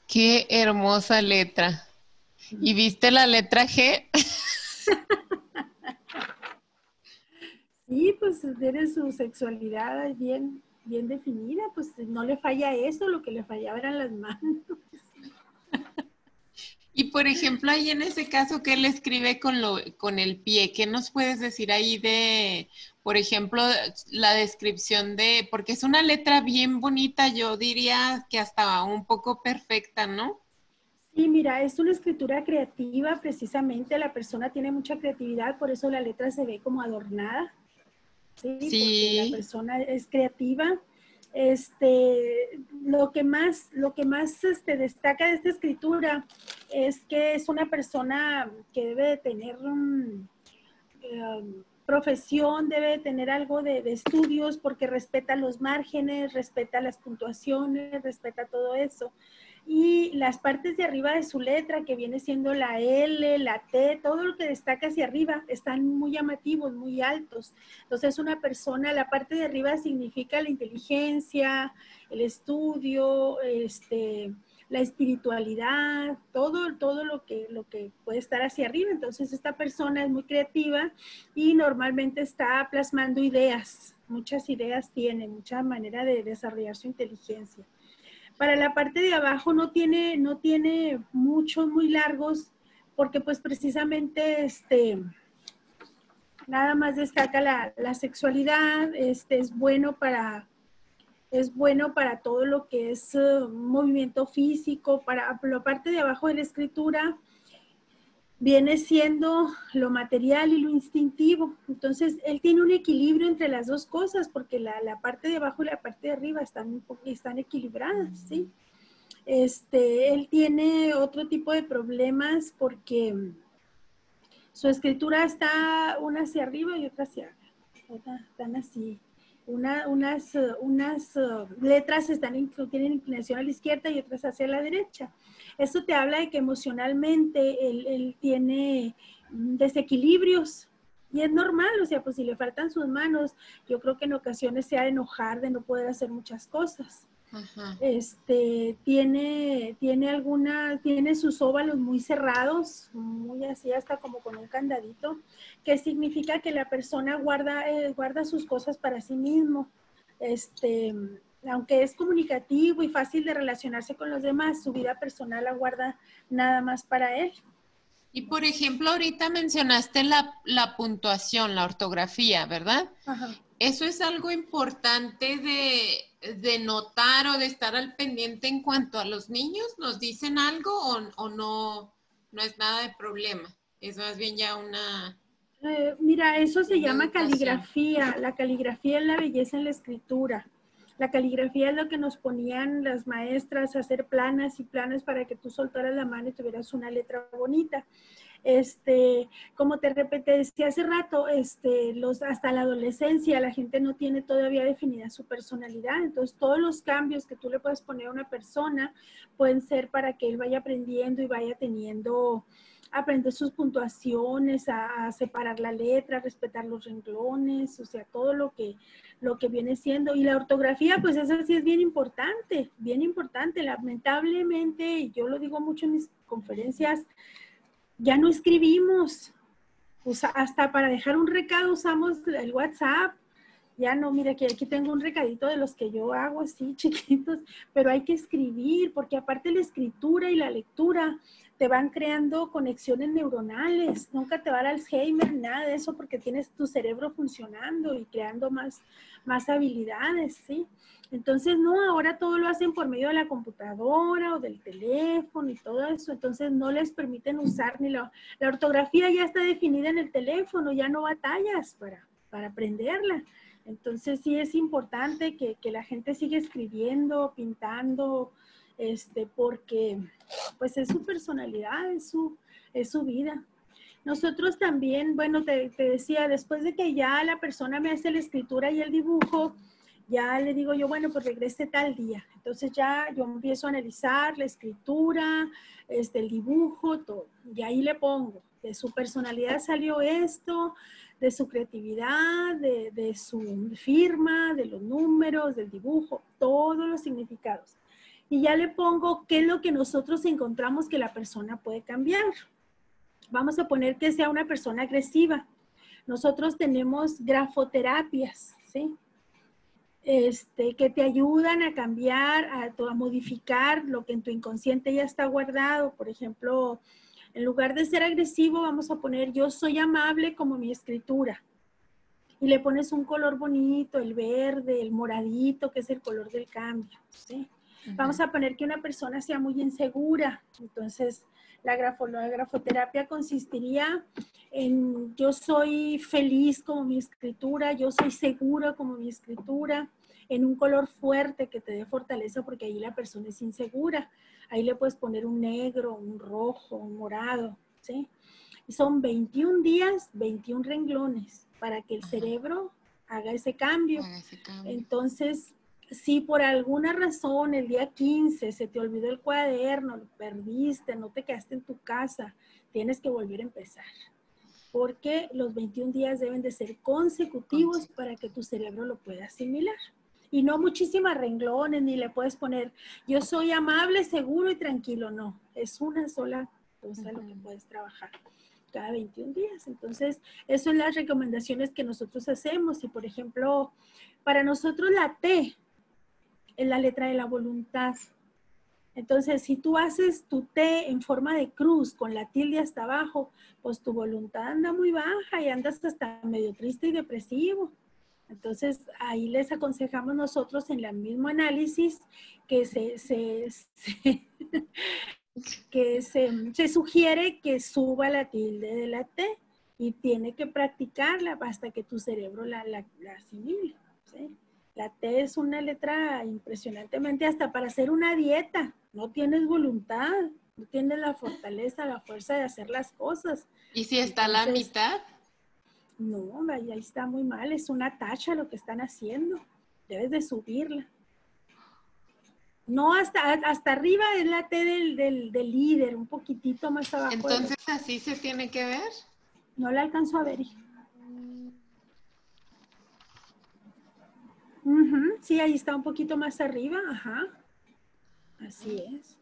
Speaker 1: Qué hermosa letra. ¿Y viste la letra G?
Speaker 2: sí, pues tiene su sexualidad bien, bien definida, pues no le falla eso, lo que le fallaba eran las manos.
Speaker 1: Y por ejemplo, ahí en ese caso que él escribe con, lo, con el pie, ¿qué nos puedes decir ahí de, por ejemplo, la descripción de, porque es una letra bien bonita, yo diría que hasta un poco perfecta, ¿no?
Speaker 2: Sí, mira, es una escritura creativa, precisamente la persona tiene mucha creatividad, por eso la letra se ve como adornada. Sí,
Speaker 1: sí.
Speaker 2: Porque la persona es creativa este, lo que más, lo que más este, destaca de esta escritura es que es una persona que debe de tener um, profesión, debe de tener algo de, estudios porque respeta los márgenes, respeta las puntuaciones, respeta todo eso y las partes de arriba de su letra, que viene siendo la L, la T, todo lo que destaca hacia arriba, están muy llamativos, muy altos. Entonces, una persona, la parte de arriba significa la inteligencia, el estudio, este, la espiritualidad, todo, todo lo que, lo que puede estar hacia arriba. Entonces, esta persona es muy creativa y normalmente está plasmando ideas, muchas ideas tiene, mucha manera de desarrollar su inteligencia. Para la parte de abajo no tiene, no tiene muchos, muy largos, porque pues precisamente este, nada más destaca la, sexualidad, este, es bueno para, es bueno para todo lo que es uh, movimiento físico, para la parte de abajo de la escritura, viene siendo lo material y lo instintivo. Entonces, él tiene un equilibrio entre las dos cosas, porque la, parte de abajo y la parte de arriba están, están equilibradas, ¿sí? Este, él tiene otro tipo de problemas porque su escritura está una hacia arriba y otra hacia abajo. Están así. Una, unas, unas uh, letras están, tienen inclinación a la izquierda y otras hacia la derecha. Esto te habla de que emocionalmente él, tiene desequilibrios y es normal, o sea, pues si le faltan sus manos, yo creo que en ocasiones se ha de enojar de no poder hacer muchas cosas. Este tiene, tiene alguna, tiene sus óvalos muy cerrados, muy así hasta como con un candadito, que significa que la persona guarda, eh, guarda sus cosas para sí mismo. Este, aunque es comunicativo y fácil de relacionarse con los demás, su vida personal la guarda nada más para él.
Speaker 1: Y por ejemplo, ahorita mencionaste la, puntuación, la ortografía, ¿verdad? Eso es algo importante de, notar o de estar al pendiente en cuanto a los niños. ¿Nos dicen algo o, no, no es nada de problema? Es más bien ya una...
Speaker 2: Eh, mira, eso se llama caligrafía. La caligrafía es la belleza en la escritura. La caligrafía es lo que nos ponían las maestras a hacer planas y planas para que tú soltaras la mano y tuvieras una letra bonita. Este, como te repetí, decía hace rato, este, los, hasta la adolescencia la gente no tiene todavía definida su personalidad, entonces todos los cambios que tú le puedes poner a una persona pueden ser para que él vaya aprendiendo y vaya teniendo aprender sus puntuaciones, a, separar la letra, a respetar los renglones, o sea, todo lo que, lo que viene siendo. Y la ortografía, pues eso sí es bien importante, bien importante. Lamentablemente, yo lo digo mucho en mis conferencias, ya no escribimos. hasta para dejar un recado usamos el WhatsApp. Ya no, mira que aquí tengo un recadito de los que yo hago así chiquitos, pero hay que escribir, porque aparte la escritura y la lectura te van creando conexiones neuronales, nunca te va a dar Alzheimer, nada de eso, porque tienes tu cerebro funcionando y creando más, más habilidades, ¿sí? Entonces, no, ahora todo lo hacen por medio de la computadora o del teléfono y todo eso, entonces no les permiten usar ni la, ortografía ya está definida en el teléfono, ya no batallas para, para aprenderla. Entonces sí es importante que, que la gente siga escribiendo, pintando, este, porque pues es su personalidad, es su, es su vida. Nosotros también, bueno, te, te, decía, después de que ya la persona me hace la escritura y el dibujo, ya le digo yo, bueno, pues regrese tal día. Entonces ya yo empiezo a analizar la escritura, este, el dibujo, todo. Y ahí le pongo, de su personalidad salió esto, de su creatividad, de, de su firma, de los números, del dibujo, todos los significados y ya le pongo qué es lo que nosotros encontramos que la persona puede cambiar. Vamos a poner que sea una persona agresiva. Nosotros tenemos grafoterapias, ¿sí? Este, que te ayudan a cambiar, a, a modificar lo que en tu inconsciente ya está guardado. Por ejemplo, en lugar de ser agresivo, vamos a poner yo soy amable como mi escritura. Y le pones un color bonito, el verde, el moradito, que es el color del cambio. ¿sí? Vamos a poner que una persona sea muy insegura. Entonces, la, grafoterapia consistiría en yo soy feliz como mi escritura, yo soy segura como mi escritura, en un color fuerte que te dé fortaleza porque ahí la persona es insegura. Ahí le puedes poner un negro, un rojo, un morado, ¿sí? Y son 21 días, 21 renglones para que el cerebro haga ese cambio. Haga ese cambio. Entonces, si por alguna razón el día 15 se te olvidó el cuaderno, lo perdiste, no te quedaste en tu casa, tienes que volver a empezar. Porque los 21 días deben de ser consecutivos para que tu cerebro lo pueda asimilar. Y no muchísimas renglones, ni le puedes poner, yo soy amable, seguro y tranquilo. No, es una sola cosa lo que puedes trabajar cada 21 días. Entonces, eso son las recomendaciones que nosotros hacemos. Y, por ejemplo, para nosotros la T es la letra de la voluntad. Entonces, si tú haces tu T en forma de cruz con la tilde hasta abajo, pues tu voluntad anda muy baja y andas hasta medio triste y depresivo. Entonces, ahí les aconsejamos nosotros en el mismo análisis que se, que se, sugiere que suba la tilde de la T y tiene que practicarla hasta que tu cerebro la, la, asimile. La T es una letra impresionantemente hasta para hacer una dieta. No tienes voluntad, no tienes la fortaleza, la fuerza de hacer las cosas.
Speaker 1: ¿Y si está a la mitad?
Speaker 2: No, ahí está muy mal. Es una tacha lo que están haciendo. Debes de subirla. No, hasta, hasta arriba es la T del, del, líder, un poquitito más abajo.
Speaker 1: Entonces, ¿así se tiene que ver?
Speaker 2: No la alcanzo a ver, Sí, ahí está un poquito más arriba, ajá. Así es.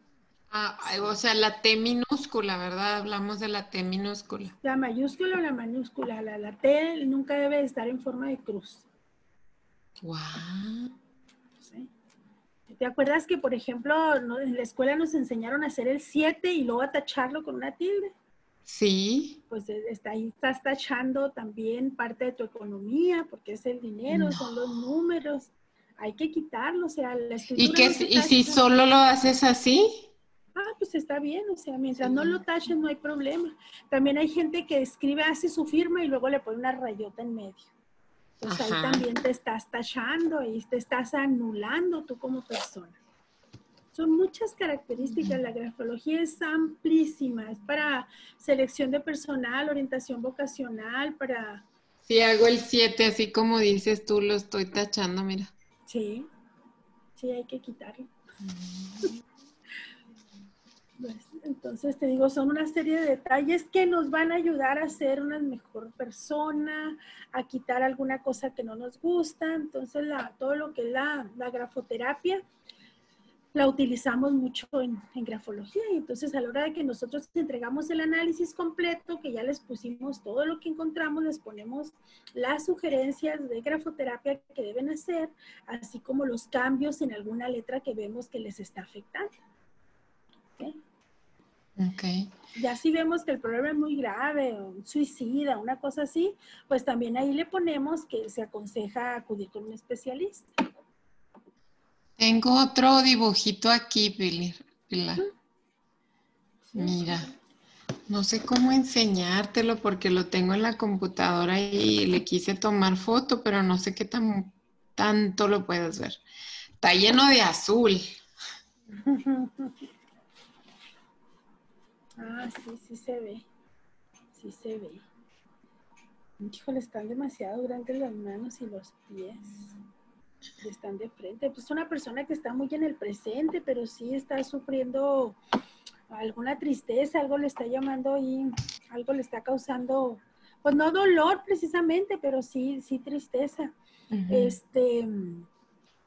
Speaker 1: Ah, o sea, la T minúscula, ¿verdad? Hablamos de la T minúscula.
Speaker 2: La mayúscula o la minúscula. La, la T nunca debe estar en forma de cruz.
Speaker 1: Wow.
Speaker 2: ¿Te acuerdas que, por ejemplo, en la escuela nos enseñaron a hacer el 7 y luego a tacharlo con una tilde?
Speaker 1: Sí.
Speaker 2: Pues eh, está, ahí estás tachando también parte de tu economía, porque es el dinero, son los números. Hay que quitarlo, o sea, la
Speaker 1: escritura. ¿Y, que, ¿y si solo lo haces así?
Speaker 2: Ah, pues está bien, o sea, mientras no lo taches no hay problema. También hay gente que escribe, hace su firma y luego le pone una rayota en medio. Pues ahí también te estás tachando y te estás anulando tú como persona. Son muchas características, la grafología es amplísima, es para selección de personal, orientación vocacional, para...
Speaker 1: Si hago el 7, así como dices tú, lo estoy tachando, mira.
Speaker 2: Sí, sí, hay que quitarlo. Pues, entonces te digo, son una serie de detalles que nos van a ayudar a ser una mejor persona, a quitar alguna cosa que no nos gusta. Entonces, todo lo que es la, grafoterapia la utilizamos mucho en, en, grafología. Y entonces, a la hora de que nosotros entregamos el análisis completo, que ya les pusimos todo lo que encontramos, les ponemos las sugerencias de grafoterapia que deben hacer, así como los cambios en alguna letra que vemos que les está afectando.
Speaker 1: Okay.
Speaker 2: Ya si vemos que el problema es muy grave, un suicida, una cosa así, pues también ahí le ponemos que se aconseja acudir con un especialista.
Speaker 1: Tengo otro dibujito aquí, Pilar. Mira, no sé cómo enseñártelo porque lo tengo en la computadora y le quise tomar foto, pero no sé qué tan, tanto lo puedes ver. Está lleno de azul.
Speaker 2: Ah, sí, sí se ve. Sí se ve. Híjole, están demasiado grandes las manos y los pies. Están de frente. Pues una persona que está muy en el presente, pero sí está sufriendo alguna tristeza, algo le está llamando y algo le está causando, pues no dolor precisamente, pero sí, sí tristeza. Este,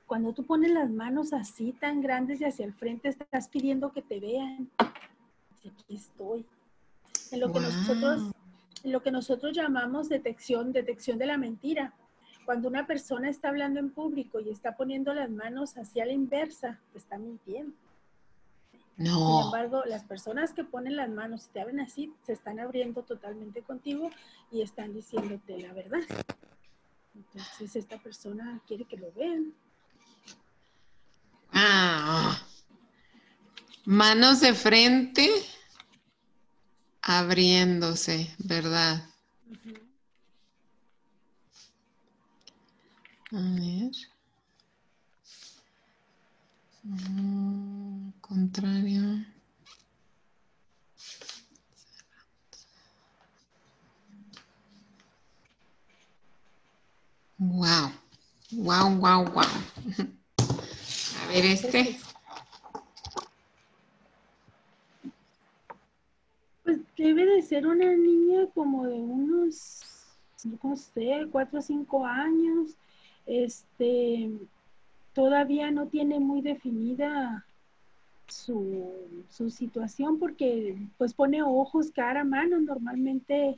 Speaker 2: cuando tú pones las manos así tan grandes y hacia el frente, estás pidiendo que te vean aquí estoy. En lo, que nosotros, en lo que nosotros llamamos detección, detección de la mentira. Cuando una persona está hablando en público y está poniendo las manos hacia la inversa, te está mintiendo.
Speaker 1: No.
Speaker 2: Sin embargo, las personas que ponen las manos y te abren así, se están abriendo totalmente contigo y están diciéndote la verdad. Entonces, esta persona quiere que lo vean.
Speaker 1: Ah. Manos de frente abriéndose, ¿verdad? A ver. Mm, contrario. Wow. Wow, wow, wow. A ver este.
Speaker 2: debe de ser una niña como de unos, no sé, cuatro o cinco años. Este, todavía no tiene muy definida su, su situación porque pues pone ojos, cara, mano, normalmente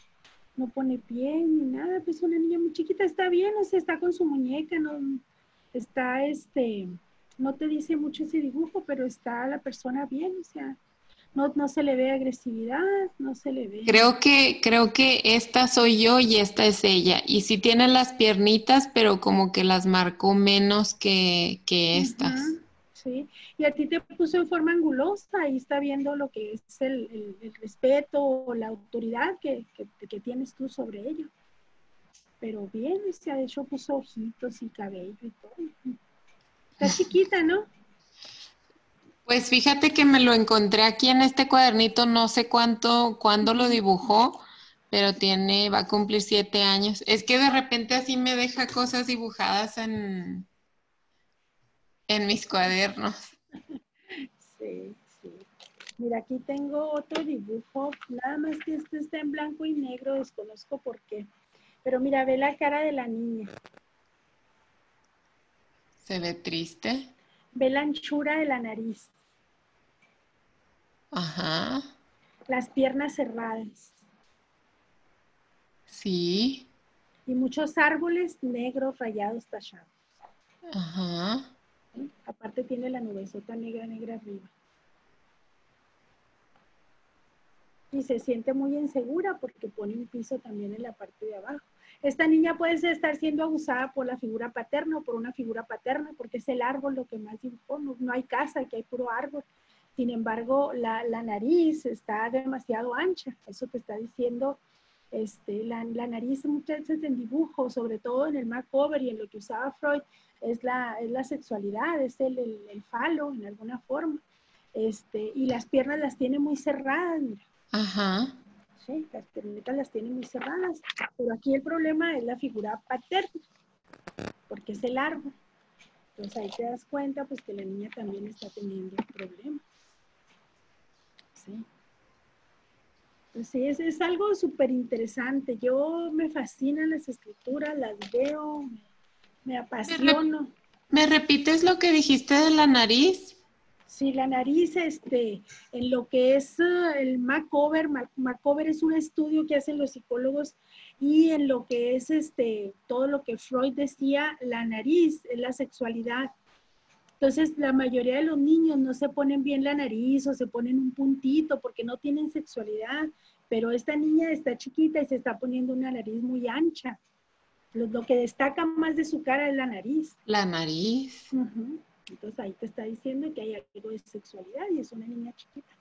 Speaker 2: no pone pie ni nada, pues una niña muy chiquita está bien, o sea, está con su muñeca, no está este, no te dice mucho ese dibujo, pero está la persona bien, o sea, no, se le ve agresividad, no se le ve.
Speaker 1: Creo que, creo que esta soy yo y esta es ella. Y sí tiene las piernitas, pero como que las marcó menos que, estas.
Speaker 2: sí, y a ti te puso en forma angulosa y está viendo lo que es el, respeto o la autoridad que, que, tienes tú sobre ella. Pero bien, ha hecho puso ojitos y cabello y todo. Está chiquita, ¿no?
Speaker 1: Pues fíjate que me lo encontré aquí en este cuadernito, no sé cuánto, cuándo lo dibujó, pero tiene, va a cumplir siete años. Es que de repente así me deja cosas dibujadas en, en mis cuadernos.
Speaker 2: Sí, sí. Mira, aquí tengo otro dibujo, nada más que este está en blanco y negro, desconozco por qué. Pero mira, ve la cara de la niña.
Speaker 1: Se ve triste.
Speaker 2: Ve la anchura de la nariz.
Speaker 1: Ajá.
Speaker 2: Las piernas cerradas.
Speaker 1: Sí.
Speaker 2: Y muchos árboles negros rayados tachados.
Speaker 1: Ajá.
Speaker 2: Aparte tiene la nubesota negra, negra arriba. Y se siente muy insegura porque pone un piso también en la parte de abajo. Esta niña puede estar siendo abusada por la figura paterna o por una figura paterna porque es el árbol lo que más dibujó. No, hay casa, aquí hay puro árbol. Sin embargo, la, nariz está demasiado ancha. Eso te está diciendo este, la, nariz muchas veces en dibujo, sobre todo en el makeover y en lo que usaba Freud, es la, es la sexualidad, es el, el, falo en alguna forma. Este, y las piernas las tiene muy cerradas, mira.
Speaker 1: Ajá.
Speaker 2: Sí, las piernitas las tiene muy cerradas. Pero aquí el problema es la figura paterna, porque es el árbol. Entonces ahí te das cuenta pues que la niña también está teniendo problemas. Sí. Sí, es, es algo súper interesante. Yo me fascinan las escrituras, las veo, me apasiono.
Speaker 1: ¿Me repites lo que dijiste de la nariz?
Speaker 2: Sí, la nariz, este, en lo que es eh, el macover, macover es un estudio que hacen los psicólogos y en lo que es este, todo lo que Freud decía, la nariz es la sexualidad. Entonces, la mayoría de los niños no se ponen bien la nariz o se ponen un puntito porque no tienen sexualidad, pero esta niña está chiquita y se está poniendo una nariz muy ancha. Lo, que destaca más de su cara es la nariz.
Speaker 1: La nariz.
Speaker 2: Entonces ahí te está diciendo que hay algo de sexualidad y es una niña chiquita.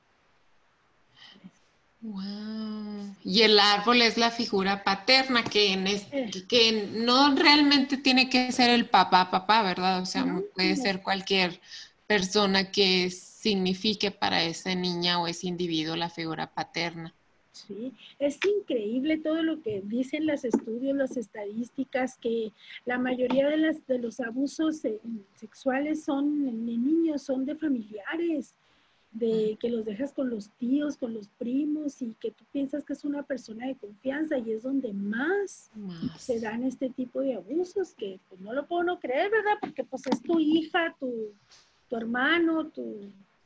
Speaker 1: Wow. Y el árbol es la figura paterna que, en eh. que no realmente tiene que ser el papá, papá, ¿verdad? O sea, puede ser cualquier persona que signifique para esa niña o ese individuo la figura paterna.
Speaker 2: Sí, es increíble todo lo que dicen los estudios, las estadísticas, que la mayoría de, las, de los abusos sexuales son de niños, son de familiares, de que los dejas con los tíos, con los primos y que tú piensas que es una persona de confianza y es donde más, se dan este tipo de abusos que pues, no lo puedo no creer, ¿verdad? Porque pues es tu hija, tu, tu hermano, tu,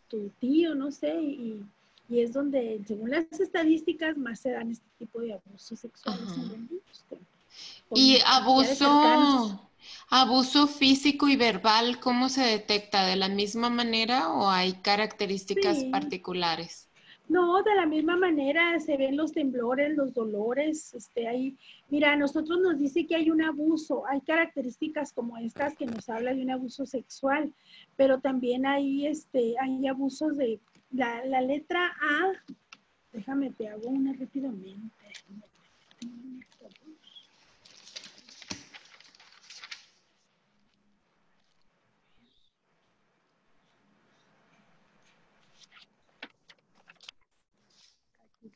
Speaker 2: tu tío, no sé, y y es donde, según las estadísticas, más se dan este tipo de abusos sexuales en niños.
Speaker 1: y abuso, abuso físico y verbal, ¿cómo se detecta? ¿De la misma manera o hay características particulares?
Speaker 2: No, de la misma manera se ven los temblores, los dolores, este, ahí, mira, a nosotros nos dice que hay un abuso, hay características como estas que nos habla de un abuso sexual, pero también hay, este, hay abusos de la, la letra A, déjame, te hago una rápidamente.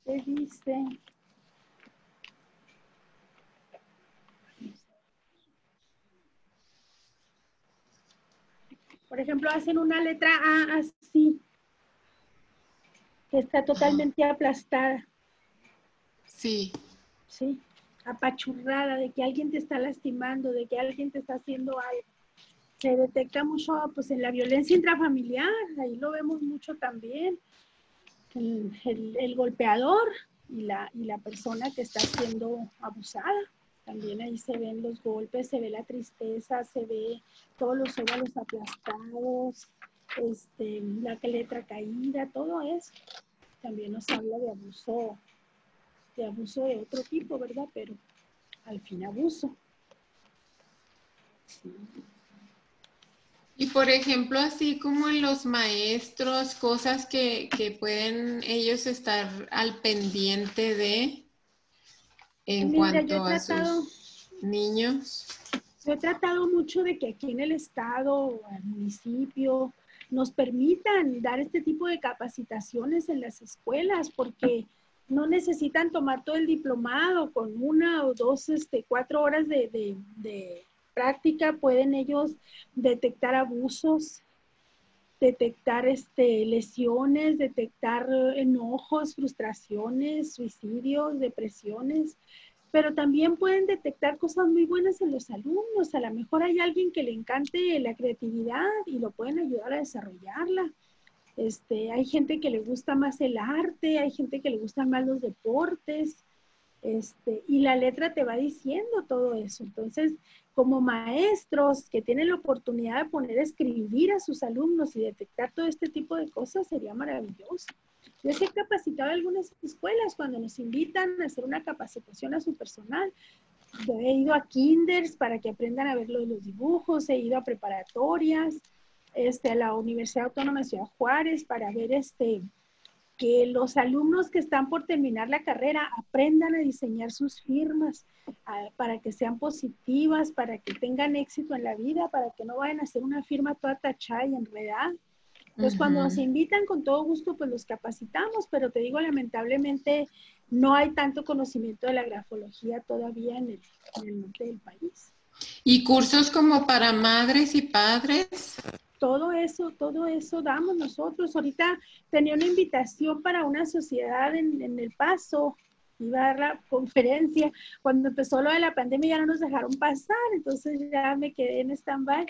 Speaker 2: Te dice... Por ejemplo, hacen una letra A así está totalmente aplastada.
Speaker 1: Sí.
Speaker 2: Sí, apachurrada, de que alguien te está lastimando, de que alguien te está haciendo algo. Se detecta mucho pues en la violencia intrafamiliar, ahí lo vemos mucho también. El, golpeador y la, y la persona que está siendo abusada. También ahí se ven los golpes, se ve la tristeza, se ve todos los óvalos aplastados, este, la letra caída, todo eso. También nos habla de abuso, de abuso de otro tipo, ¿verdad? Pero al fin abuso.
Speaker 1: Y por ejemplo, así como en los maestros, cosas que, pueden ellos estar al pendiente de en cuanto a sus niños.
Speaker 2: Yo he tratado mucho de que aquí en el estado, el municipio, nos permitan dar este tipo de capacitaciones en las escuelas, porque no necesitan tomar todo el diplomado con una o dos, este, cuatro horas de, práctica, pueden ellos detectar abusos, detectar este, lesiones, detectar enojos, frustraciones, suicidios, depresiones, pero también pueden detectar cosas muy buenas en los alumnos. A lo mejor hay alguien que le encante la creatividad y lo pueden ayudar a desarrollarla. Este, hay gente que le gusta más el arte, hay gente que le gustan más los deportes, este, y la letra te va diciendo todo eso. Entonces, como maestros que tienen la oportunidad de poner a escribir a sus alumnos y detectar todo este tipo de cosas, sería maravilloso. Yo he capacitado algunas escuelas cuando nos invitan a hacer una capacitación a su personal. Yo he ido a kinders para que aprendan a ver los dibujos, he ido a preparatorias, este, a la Universidad Autónoma de Ciudad Juárez para ver este, que los alumnos que están por terminar la carrera aprendan a diseñar sus firmas para que sean positivas, para que tengan éxito en la vida, para que no vayan a hacer una firma toda tachada y enredada. Entonces, cuando nos invitan, con todo gusto, pues los capacitamos, pero te digo, lamentablemente no hay tanto conocimiento de la grafología todavía en el, norte del país.
Speaker 1: ¿Y cursos como para madres y padres?
Speaker 2: Todo eso, todo eso damos nosotros. Ahorita tenía una invitación para una sociedad en, El Paso, iba a dar la conferencia. Cuando empezó lo de la pandemia ya no nos dejaron pasar, entonces ya me quedé en stand-by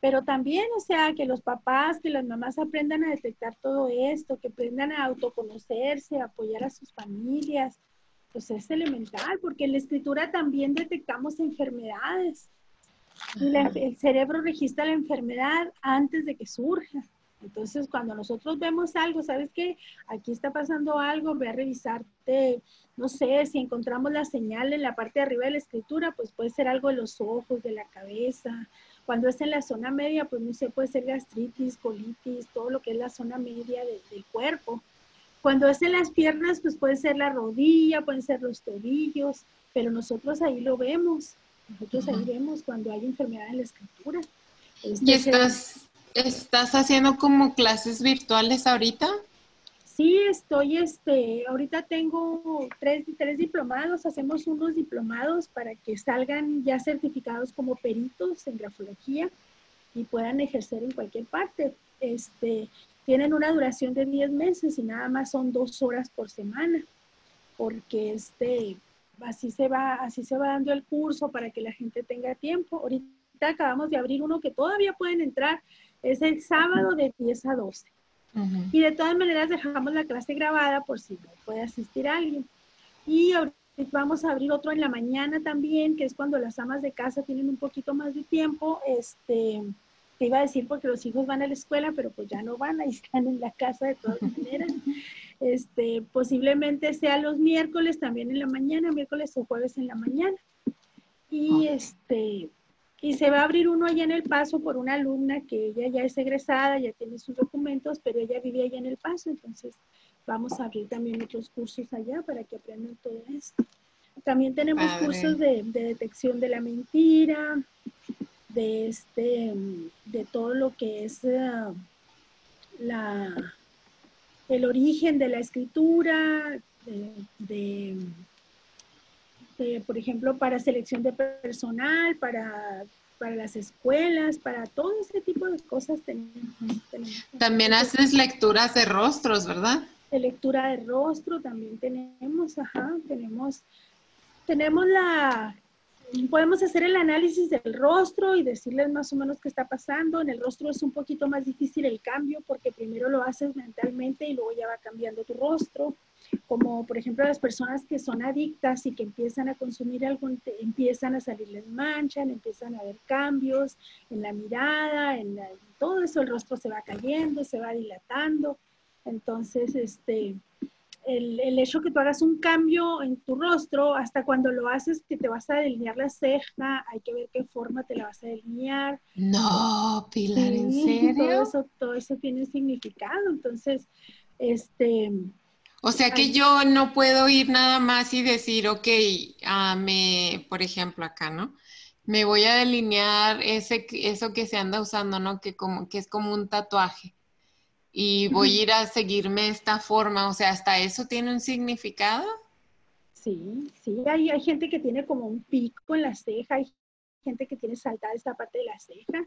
Speaker 2: pero también, o sea, que los papás, que las mamás aprendan a detectar todo esto, que aprendan a autoconocerse, apoyar a sus familias, pues es elemental, porque en la escritura también detectamos enfermedades. El cerebro registra la enfermedad antes de que surja. Entonces, cuando nosotros vemos algo, ¿sabes qué? Aquí está pasando algo, ve a revisarte, no sé, si encontramos la señal en la parte de arriba de la escritura, pues puede ser algo de los ojos, de la cabeza, cuando es en la zona media, pues no sé, puede ser gastritis, colitis, todo lo que es la zona media del cuerpo. Cuando es en las piernas, pues puede ser la rodilla, pueden ser los tobillos, pero nosotros ahí lo vemos. Nosotros ahí vemos cuando hay enfermedad en la escritura.
Speaker 1: ¿Y estás, estás haciendo como clases virtuales ahorita?
Speaker 2: Sí, estoy, este, ahorita tengo tres, tres diplomados, hacemos unos diplomados para que salgan ya certificados como peritos en grafología y puedan ejercer en cualquier parte. Este, tienen una duración de 10 meses y nada más son dos horas por semana, porque este, así se va, así se va dando el curso para que la gente tenga tiempo. Ahorita acabamos de abrir uno que todavía pueden entrar, es el sábado de 10 a 12 y de todas maneras dejamos la clase grabada por si no puede asistir alguien. Y vamos a abrir otro en la mañana también, que es cuando las amas de casa tienen un poquito más de tiempo. Este, te iba a decir porque los hijos van a la escuela, pero pues ya no van, ahí están en la casa de todas maneras. Este, posiblemente sea los miércoles también en la mañana, miércoles o jueves en la mañana. Y este, y se va a abrir uno allá en El Paso por una alumna que ella ya es egresada, ya tiene sus documentos, pero ella vive allá en El Paso, entonces vamos a abrir también otros cursos allá para que aprendan todo esto. También tenemos cursos de, detección de la mentira, de este, de todo lo que es eh, la, el origen de la escritura, de por ejemplo, para selección de personal, para, para las escuelas, para todo ese tipo de cosas tenemos.
Speaker 1: también haces lecturas de rostros, ¿verdad?
Speaker 2: De lectura de rostro también tenemos, ajá, tenemos, tenemos la, podemos hacer el análisis del rostro y decirles más o menos qué está pasando. En el rostro es un poquito más difícil el cambio porque primero lo haces mentalmente y luego ya va cambiando tu rostro como por ejemplo las personas que son adictas y que empiezan a consumir algo, empiezan a salirles manchas, empiezan a ver cambios en la mirada, en, todo eso, el rostro se va cayendo, se va dilatando. Entonces, este, el, el, hecho que tú hagas un cambio en tu rostro, hasta cuando lo haces que te vas a delinear la ceja, hay que ver qué forma te la vas a delinear.
Speaker 1: No, Pilar, ¿en serio?
Speaker 2: Todo eso, todo eso tiene significado. Entonces, este,
Speaker 1: o sea que yo no puedo ir nada más y decir, ok, uh, me, por ejemplo acá, ¿no? Me voy a delinear ese, eso que se anda usando, ¿no? Que, como, que es como un tatuaje. Y voy a ir a seguirme esta forma. O sea, ¿hasta eso tiene un significado?
Speaker 2: Sí, sí. Hay, hay gente que tiene como un pico en la ceja, hay gente que tiene saltada esta parte de la ceja,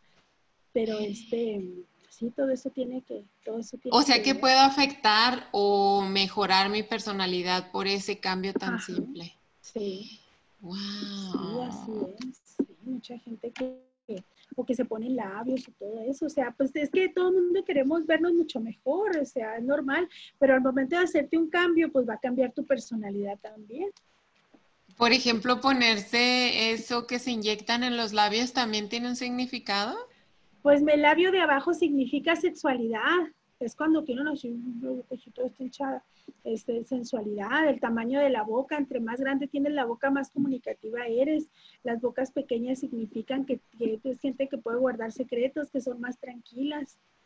Speaker 2: pero este sí, todo eso tiene que, todo eso tiene
Speaker 1: O sea que, puedo afectar o mejorar mi personalidad por ese cambio tan simple.
Speaker 2: Sí.
Speaker 1: Wow.
Speaker 2: Sí, así es. Sí, mucha gente que, o que se pone labios y todo eso. O sea, pues es que todo el mundo queremos vernos mucho mejor, o sea, es normal, pero al momento de hacerte un cambio, pues va a cambiar tu personalidad también.
Speaker 1: Por ejemplo, ponerse eso que se inyectan en los labios también tiene un significado.
Speaker 2: Pues el labio de abajo significa sexualidad. Es cuando tiene una boquita hinchada. Este, sensualidad, el tamaño de la boca. Entre más grande tienes la boca, más comunicativa eres. Las bocas pequeñas significan que, que es gente que puede guardar secretos, que son más tranquilas.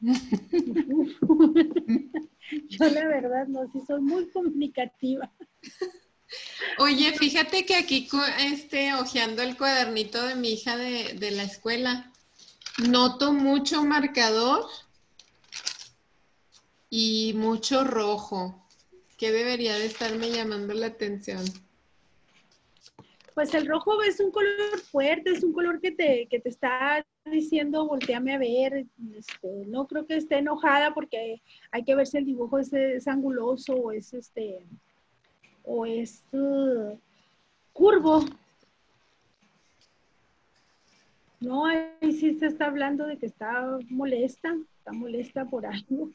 Speaker 2: Yo la verdad no, sí soy muy comunicativa.
Speaker 1: Oye, fíjate que aquí, este, hojeando el cuadernito de mi hija de, de la escuela, noto mucho marcador y mucho rojo. ¿Qué debería de estarme llamando la atención?
Speaker 2: Pues el rojo es un color fuerte, es un color que te, que te está diciendo volteame a ver. Este, no creo que esté enojada porque hay que ver si el dibujo es, anguloso o es este o es uh, curvo. No, ahí sí se está hablando de que está molesta, está molesta por algo.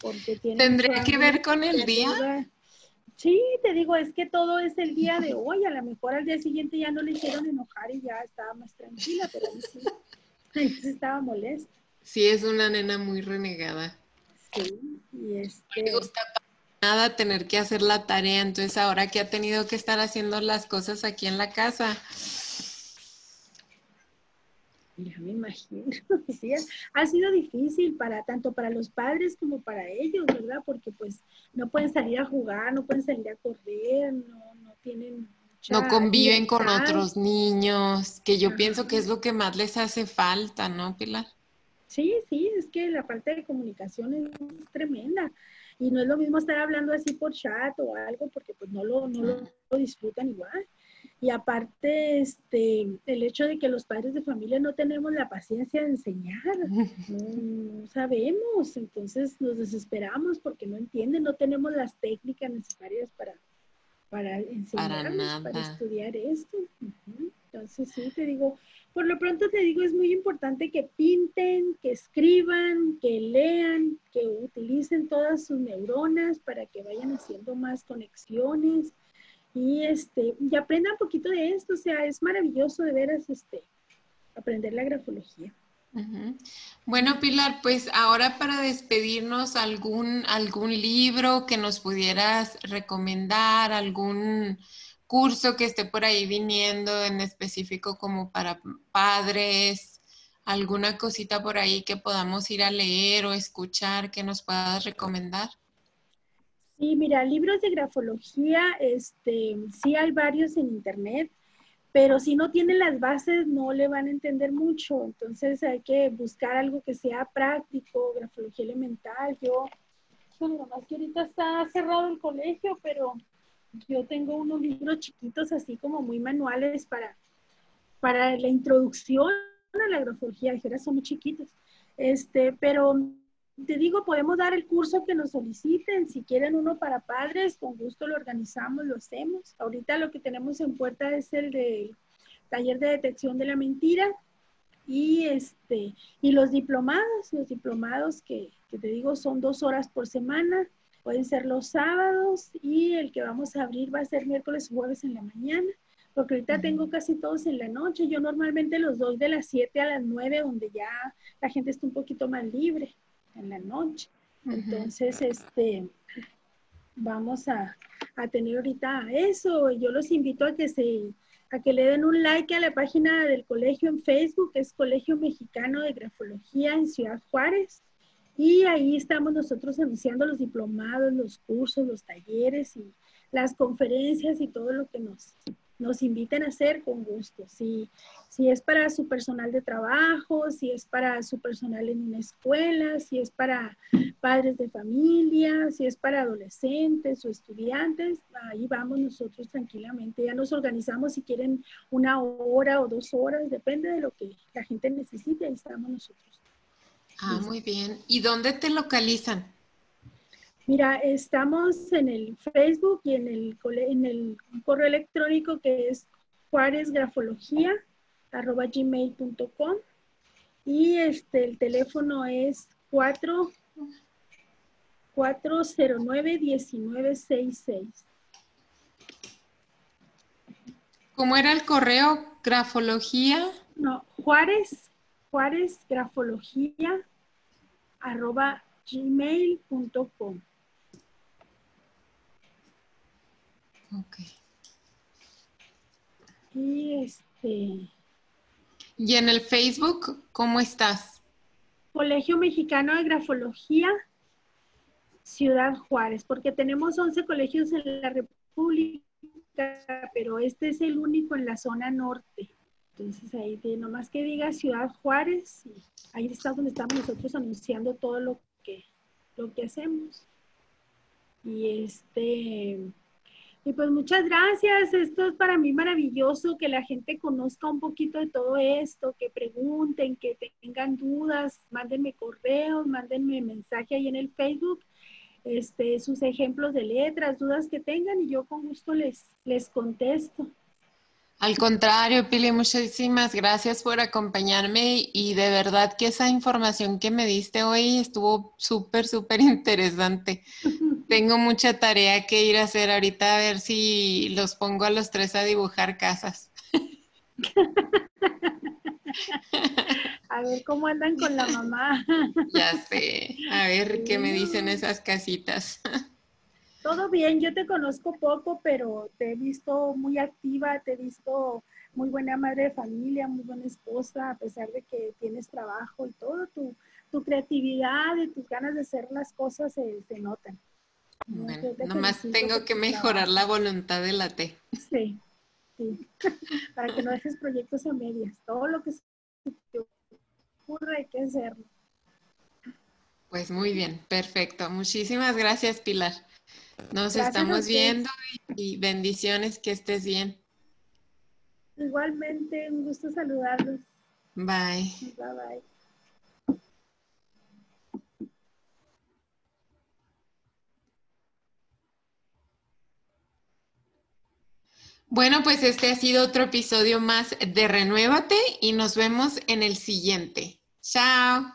Speaker 1: Porque tiene ¿Tendría que ver con el día?
Speaker 2: Sí, te digo, es que todo es el día de hoy. A lo mejor al día siguiente ya no le hicieron enojar y ya estaba más tranquila, pero ahí sí, estaba molesta.
Speaker 1: Sí, es una nena muy renegada.
Speaker 2: Sí, y este...
Speaker 1: No le gusta nada tener que hacer la tarea, entonces ahora que ha tenido que estar haciendo las cosas aquí en la casa,
Speaker 2: ya me imagino. Sí, ha sido difícil para tanto para los padres como para ellos, ¿verdad? Porque pues no pueden salir a jugar, no pueden salir a correr, no, no tienen...
Speaker 1: No conviven con otros niños, que yo pienso que es lo que más les hace falta, ¿no, Pilar?
Speaker 2: Sí, sí, es que la falta de comunicación es tremenda. Y no es lo mismo estar hablando así por chat o algo, porque pues no lo, no lo disfrutan igual. Y aparte, este, el hecho de que los padres de familia no tenemos la paciencia de enseñar, no, sabemos, entonces nos desesperamos porque no entienden, no tenemos las técnicas necesarias para, para enseñarles, para, estudiar esto. Entonces, sí, te digo, por lo pronto te digo, es muy importante que pinten, que escriban, que lean, que utilicen todas sus neuronas para que vayan haciendo más conexiones y este, y aprenda un poquito de esto, o sea, es maravilloso de veras este, aprender la grafología.
Speaker 1: Bueno, Pilar, pues ahora para despedirnos, algún, algún libro que nos pudieras recomendar, algún curso que esté por ahí viniendo en específico como para padres, alguna cosita por ahí que podamos ir a leer o escuchar que nos puedas recomendar.
Speaker 2: Sí, mira, libros de grafología, este, sí hay varios en internet, pero si no tienen las bases no le van a entender mucho, entonces hay que buscar algo que sea práctico, grafología elemental. Yo, bueno, más que ahorita está cerrado el colegio, pero yo tengo unos libros chiquitos así como muy manuales para, para la introducción a la grafología, que ahora son muy chiquitos. Este, pero te digo, podemos dar el curso que nos soliciten. Si quieren uno para padres, con gusto lo organizamos, lo hacemos. Ahorita lo que tenemos en puerta es el de taller de detección de la mentira y este y los diplomados, los diplomados que, que te digo son dos horas por semana, pueden ser los sábados y el que vamos a abrir va a ser miércoles o jueves en la mañana porque ahorita tengo casi todos en la noche. Yo normalmente los doy de las 7 a las 9, donde ya la gente está un poquito más libre en la noche. Entonces, este, vamos a, a, tener ahorita eso. Yo los invito a que se, a que le den un like a la página del colegio en Facebook, que es Colegio Mexicano de Grafología en Ciudad Juárez. Y ahí estamos nosotros anunciando los diplomados, los cursos, los talleres y las conferencias y todo lo que nos, nos inviten a hacer con gusto. Si, si es para su personal de trabajo, si es para su personal en una escuela, si es para padres de familia, si es para adolescentes o estudiantes, ahí vamos nosotros tranquilamente. Ya nos organizamos si quieren una hora o dos horas, depende de lo que la gente necesite, ahí estamos nosotros.
Speaker 1: Ah, muy bien. ¿Y dónde te localizan?
Speaker 2: Mira, estamos en el Facebook y en el, en el correo electrónico que es juárezgrafología.gmail.com y este, el teléfono es 4 409-1966.
Speaker 1: ¿Cómo era el correo? ¿Grafología?
Speaker 2: No, Juárez, Juárez Grafología, arroba gmail.com.
Speaker 1: Ok.
Speaker 2: Y este.
Speaker 1: ¿Y en el Facebook cómo estás?
Speaker 2: Colegio Mexicano de Grafología, Ciudad Juárez, porque tenemos 11 colegios en la República, pero este es el único en la zona norte. Entonces ahí nomás que diga Ciudad Juárez, ahí está donde estamos nosotros anunciando todo lo que, lo que hacemos. Y este, y pues muchas gracias, esto es para mí maravilloso que la gente conozca un poquito de todo esto, que pregunten, que tengan dudas, mándenme correos, mándenme mensaje ahí en el Facebook, este, sus ejemplos de letras, dudas que tengan y yo con gusto les, les contesto.
Speaker 1: Al contrario, Pili, muchísimas gracias por acompañarme y de verdad que esa información que me diste hoy estuvo súper, súper interesante. Tengo mucha tarea que ir a hacer ahorita a ver si los pongo a los tres a dibujar casas.
Speaker 2: A ver cómo andan con la mamá.
Speaker 1: Ya sé, a ver qué me dicen esas casitas.
Speaker 2: Todo bien, yo te conozco poco, pero te he visto muy activa, te he visto muy buena madre de familia, muy buena esposa, a pesar de que tienes trabajo y todo, tu, tu creatividad y tus ganas de hacer las cosas se, se notan.
Speaker 1: Bueno, nomás tengo que mejorar la voluntad de la T.
Speaker 2: Sí, sí. Para que no dejes proyectos a medias. Todo lo que se te ocurra hay que hacerlo.
Speaker 1: Pues muy bien, perfecto. Muchísimas gracias, Pilar. Nos estamos viendo y, y bendiciones, que estés bien.
Speaker 2: Igualmente, un gusto saludarlos.
Speaker 1: Bye.
Speaker 2: Bye bye.
Speaker 1: Bueno, pues este ha sido otro episodio más de Renuévate y nos vemos en el siguiente. Chao.